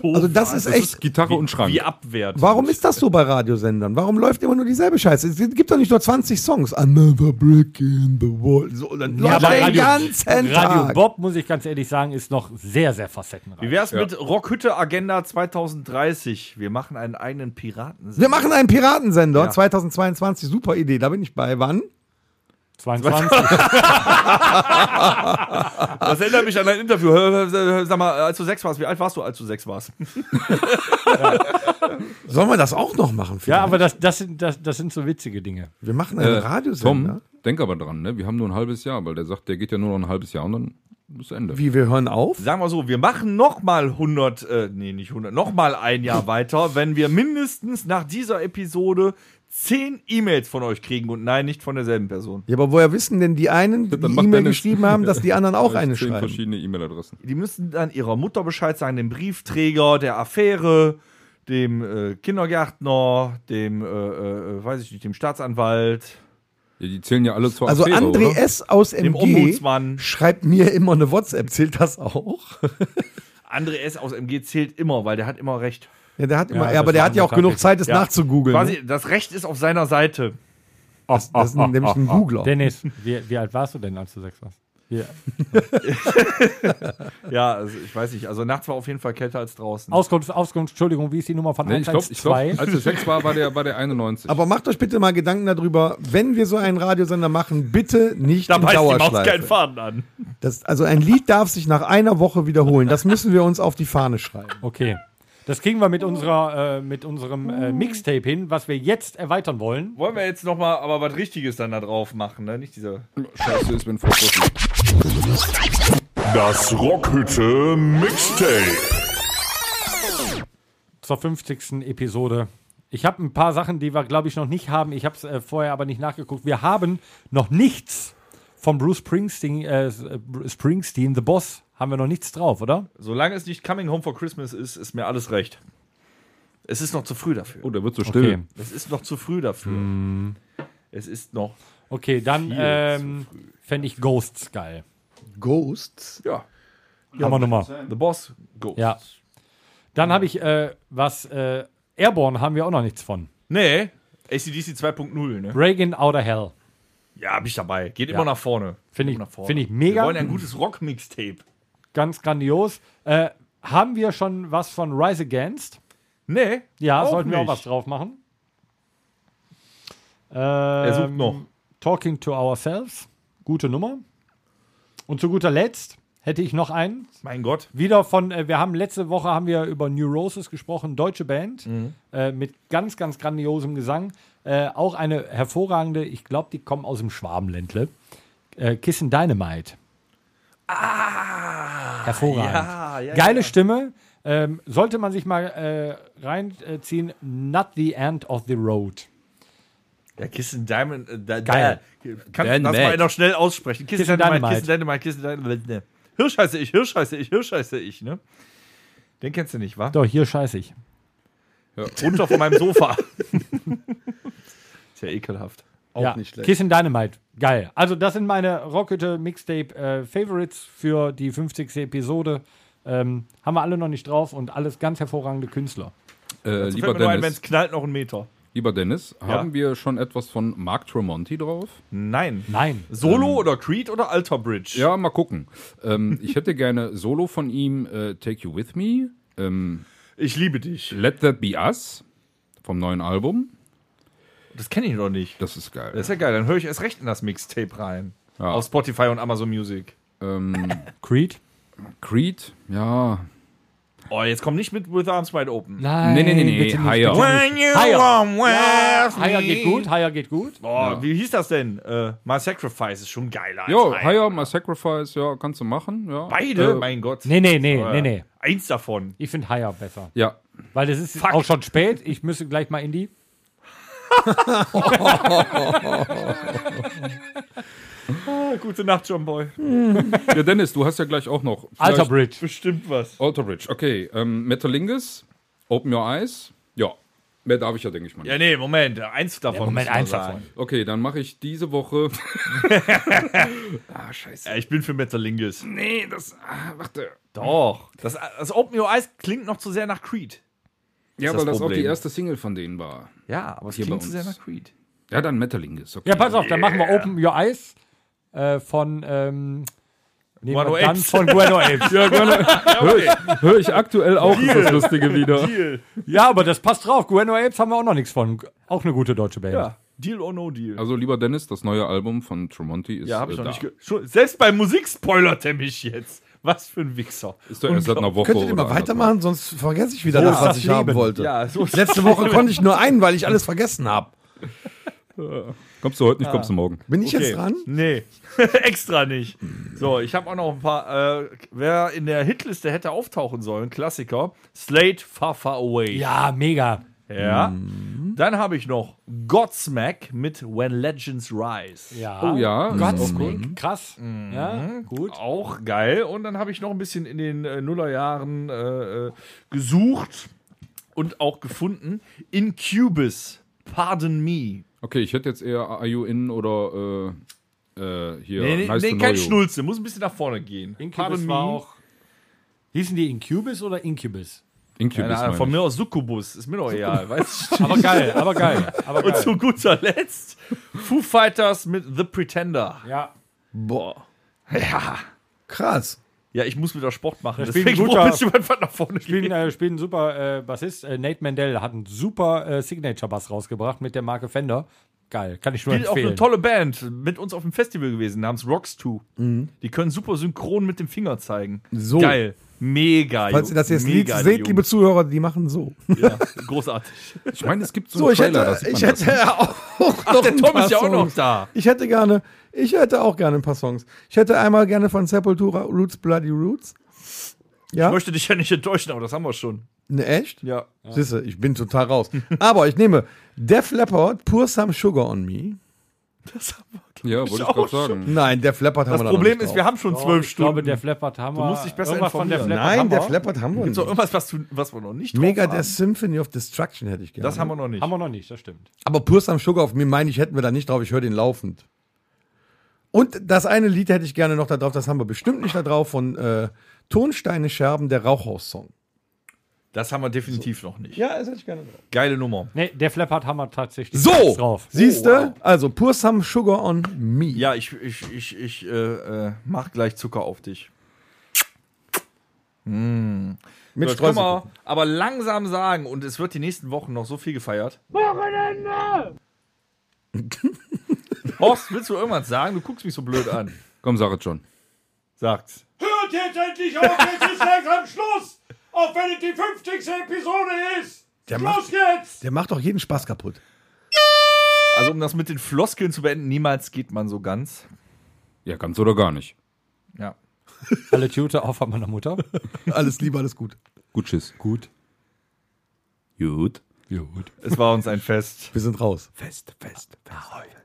<laughs> also das ist Das echt. ist Gitarre und Schrank. wie abwehrt. Warum ist das so bei Radiosendern? Warum läuft immer nur dieselbe Scheiße? Es gibt doch nicht nur 20 Songs. Another brick in the wall. So, dann Ja, läuft den Radio, ganzen Radio Tag. Bob, muss ich ganz ehrlich sagen, ist noch sehr, sehr facettenreich. Wie wär's mit Rockhütte Agenda 2030? Wir machen einen eigenen Piraten. Wir machen einen Piratensender Ja. 2022. Super Idee. Da bin ich bei. Wann? 22. <laughs> Das erinnert mich an ein Interview. Sag mal, als du sechs warst, wie alt warst du, als du sechs warst? <laughs> Sollen wir das auch noch machen? ja, vielleicht? aber das, das, sind, das, das sind so witzige Dinge. wir machen einen Äh, Radiosender. Tom, denk aber dran, ne? Wir haben nur ein halbes Jahr, weil der sagt, der geht ja nur noch ein halbes Jahr und dann ist Ende. Wie wir hören auf? Sagen wir so, wir machen noch mal 100, äh, nee, nicht 100, noch mal ein Jahr <laughs> weiter, wenn wir mindestens nach dieser Episode 10 E-Mails von euch kriegen und nein, nicht von derselben Person. Ja, aber woher wissen denn die einen, die E-Mail Dennis- geschrieben haben, dass die anderen auch <laughs> eine zehn schreiben? verschiedene E-Mail-Adressen. Die müssen dann ihrer Mutter Bescheid sagen, dem Briefträger, der Affäre, dem äh, Kindergärtner, dem, äh, äh, weiß ich nicht, dem Staatsanwalt, Ja, die zählen ja alle zur Also Affäre, André oder? S. aus dem MG Ombudsmann. schreibt mir immer eine WhatsApp. Zählt das auch? André S. aus MG zählt immer, weil der hat immer recht. Ja, der hat immer, Ja, ja, aber der hat ja auch genug. Zeit, es Ja. nachzugoogeln. Quasi, ne? das Recht ist auf seiner Seite. Das, das ist nämlich ein Googler. Dennis, wie, wie alt warst du denn, als du sechs warst? Ja. <laughs> Ja, also ich weiß nicht. Also nachts war auf jeden Fall kälter als draußen. Auskunft, Auskunft, Entschuldigung, wie ist die Nummer von Nee, ich glaube, 112? ich glaub, als er sechs war, war der, war der 91. Aber macht euch bitte mal Gedanken darüber, wenn wir so einen Radiosender machen, bitte nicht da in die Maus keinen Dauerschleife. Faden an. Das, also ein Lied darf sich nach einer Woche wiederholen. Das müssen wir uns auf die Fahne schreiben. Okay. Das kriegen wir mit, unserer, äh, mit unserem äh, Mixtape hin, was wir jetzt erweitern wollen. Wollen wir jetzt noch mal aber was Richtiges dann da drauf machen, ne? Nicht diese... Scheiße ist, wenn Frau Fossi. Das Rockhütte Mixtape. zur 50. Episode. Ich habe ein paar Sachen, die wir, glaube ich, noch nicht haben. Ich habe es äh, vorher aber nicht nachgeguckt. Wir haben noch nichts von Bruce Springsteen, äh, Springsteen, The Boss, haben wir noch nichts drauf, oder? Solange es nicht Coming Home for Christmas ist, ist mir alles recht. Es ist noch zu früh dafür. Oh, der wird so still. Okay, Es ist noch zu früh dafür. Es ist noch... okay dann ähm, fände ich Ghosts geil. Ghosts. Ja. Haben wir nochmal. The Boss, go. Ja. Dann habe ich äh, was, äh, Airborne haben wir auch noch nichts von. Nee, ACDC 2.0, ne? Reagan Outer Hell. Ja, bin ich dabei. Geht Ja. immer nach vorne. Finde ich- finde ich mega. Wir wollen ein gutes Rock-Mixtape. Ganz grandios. Äh, haben wir schon was von Rise Against? Nee. Ja, sollten wir auch nicht. was drauf machen. Ähm, Er sucht noch. Talking to Ourselves. Gute Nummer. Und zu guter Letzt hätte ich noch einen. Mein Gott. Wieder von, äh, wir haben letzte Woche haben wir über Neurosis gesprochen, deutsche Band, Mhm. äh, mit ganz, ganz grandiosem Gesang. Äh, auch eine hervorragende, ich glaube, die kommen aus dem Schwabenländle. Äh, Kissen Dynamite. Ah! Hervorragend. ja, ja, Geile ja. Stimme. Ähm, sollte man sich mal äh, reinziehen. Not the End of the Road. Ja, Kissen Diamond. Äh, da, Geil. Da, kann Dan das Mac. mal noch schnell aussprechen. Kissen, Kissen Dynamite, Dynamite. Kissen Dynamite, Kissen Dynamite. Ne. Hirsch heiße ich, Hirsch heiße ich, Hirsch heiße ich, ne? Den kennst du nicht, wa? Doch, hier scheiße ich. Runter von meinem Sofa. <laughs> Ist ja ekelhaft. Auch ja, nicht schlecht. Kissen Dynamite. Geil. Also, das sind meine Rockhütte Mixtape äh, Favorites für die 50. Episode. Ähm, haben wir alle noch nicht drauf und alles ganz hervorragende Künstler. Äh, lieber, ein, wenn Dennis, es knallt, noch einen Meter. lieber Dennis, haben wir schon etwas von Mark Tremonti drauf? Nein. Nein. Solo oder Creed oder Alter Bridge? Ja, mal gucken. ähm, ich hätte gerne Solo von ihm, äh, Take You With Me, ähm, Ich liebe dich. Let That Be Us vom neuen Album. Das kenne ich noch nicht. Das ist geil. Das ist ja geil. Dann höre ich erst recht in das Mixtape rein. Ja. Auf Spotify und Amazon Music. ähm, <laughs> Creed? Creed, ja. Oh, jetzt komm nicht mit With Arms Wide Open. Nein. Nee, nee, nee, nee, bitte nicht, Higher. bitte nicht. you Higher. come with Higher geht gut, Higher geht gut. Oh, wie hieß das denn? Äh, My Sacrifice ist schon geiler. Jo, Higher. Higher, My Sacrifice, ja, kannst du machen. Ja. Beide? Äh, mein Gott. Nee, nee, nee, Äh, nee, nee. Eins davon. Ich finde Higher besser. ja, Weil es ist Fakt. auch schon spät. Ich müsste gleich mal in die. Ah, gute Nacht, John Boy. ja, Dennis, du hast ja gleich auch noch. Alter Bridge. Bestimmt was. Alter Bridge, okay. Ähm, Metalingus, Open Your Eyes. Ja, mehr darf ich ja, denke ich mal. nicht. Ja, nee, Moment. Eins davon. Moment, muss man eins davon. Okay, dann mache ich diese Woche. <laughs> ah, scheiße. Ja, ich bin für Metalingus. Nee, das. Ah, warte. Doch. Das, das Open Your Eyes klingt noch zu sehr nach Creed. Ja, das weil das auch Problem. die erste Single von denen war. Ja, aber es klingt zu sehr nach Creed. Ja, dann Metalingus. Okay. Ja, pass auf, dann machen wir Open Your Eyes äh, von. Ähm, Guano dann Apes. von Guano Apes. <laughs> Ja, gerne. <laughs> Hör ich, hör ich aktuell auch ist das Lustige wieder. Deal. ja, aber das passt drauf. Guano Apes haben wir auch noch nichts von. Auch eine gute deutsche Band. Ja. Deal or no deal. Also, lieber Dennis, das neue Album von Tremonti ist. ja, hab ich äh, noch da. nicht ge schon, Selbst beim Musik spoilert er mich jetzt. Was für ein Wichser. Ist doch erst seit einer Woche. Könntet ihr mal weitermachen, sonst vergesse ich wieder das, was das ich haben wollte. Ja, so Letzte Woche konnte ich nur einen, weil ich alles vergessen habe. <laughs> Kommst du heute nicht, kommst du morgen. Bin ich Okay. jetzt dran? Nee, <laughs> extra nicht. So, ich habe auch noch ein paar. Äh, wer in der Hitliste hätte auftauchen sollen, Klassiker. Slate Far Far Away. Ja, mega. Ja. Mhm. Dann habe ich noch Godsmack mit When Legends Rise. Ja. Oh ja, Godsmack. Krass. Mhm. Ja, gut. Auch geil. Und dann habe ich noch ein bisschen in den äh, Nullerjahren äh, äh, gesucht und auch gefunden. Incubus, Pardon Me. Okay, ich hätte jetzt eher Are You In oder äh, äh, hier Nee, nee, Nice nee to kein Know You. Schnulze, muss ein bisschen nach vorne gehen. Incubus war auch. Hießen die Incubus oder Incubus? Incubus. Ahnung, meine von mir aus Succubus, ist mir doch egal. Weiß ich <laughs> Aber geil, aber geil. Aber Und geil. zu guter Letzt Foo Fighters mit The Pretender. ja. Boah, Ja. krass. Ja, ich muss wieder Sport machen. Das spielt Deswegen ein guter- ich einfach nach vorne Spielen, gehen. äh, spielen ein super äh, Bassist. Äh, Nate Mandel hat einen super äh, Signature-Bass rausgebracht mit der Marke Fender. Geil, kann ich nur Spielt auch empfehlen. eine tolle Band. Mit uns auf dem Festival gewesen, namens Rocks 2. Die können super synchron mit dem Finger zeigen. So. Geil. Mega. Falls ihr das jetzt Lied Mega, seht, die liebe Zuhörer, die machen so. Jungs. Ja, <laughs> großartig. Ich meine, es gibt so, So, einen ich Trailer, hätte, ich hätte auch Ach, noch der ein Tom paar ist ja auch noch Songs. da. Ich hätte gerne, ich hätte auch gerne ein paar Songs. Ich hätte einmal gerne von Sepultura Roots Bloody Roots. Ja, Ich möchte dich ja nicht enttäuschen, aber das haben wir schon. ne, echt? Ja. Siehste, ich bin total raus. Aber ich nehme Def Leppard, Pour Some Sugar on Me. Das, haben wir, Ja, wollte ich auch gerade schon. sagen. Nein, Def Leppard haben das wir da Problem noch nicht ist, wir haben schon Oh, zwölf ich glaube, Stunden. der Flappert haben wir. musst dich besser irgendwas von der informieren. Flappert Nein, haben wir. Def Leppard haben wir Gibt's auch nicht. irgendwas, was, du, was wir noch nicht Mega der? Symphony of Destruction hätte ich gerne. Das haben wir noch nicht. Haben wir noch nicht, das stimmt. Aber Pour Some Sugar auf mir meine ich, hätten wir da nicht drauf. Ich höre den laufend. Und das eine Lied hätte ich gerne noch da drauf, das haben wir bestimmt nicht da drauf, von äh, Tonsteine Scherben, der Rauchhaus-Song. Das haben wir definitiv noch nicht. Ja, das hätte ich gerne drauf. Geile Nummer. Nee, der Flappert haben wir tatsächlich So, drauf. siehst du? Also Pour Some Sugar on Me. Ja, ich, ich, ich, ich äh, äh, mach gleich Zucker auf dich. Mit So, können wir aber langsam sagen, und es wird die nächsten Wochen noch so viel gefeiert. Wochenende! <laughs> Horst, willst du irgendwas sagen? Du guckst mich so blöd an. Komm, sag es schon. Sagt's. Hört jetzt endlich auf, jetzt ist langsam Schluss! Auch wenn es die 50. Episode ist! Der Schluss macht- jetzt! Der macht doch jeden Spaß kaputt. Also, um das mit den Floskeln zu beenden, niemals geht man so ganz. Ja, ganz oder gar nicht. Ja. <laughs> Alle Tute auf von meiner Mutter. <laughs> Alles Liebe, alles gut. Gut, tschüss. Gut. Gut. Gut. Es war uns ein Fest. Wir sind raus. Fest, fest, fest. fest.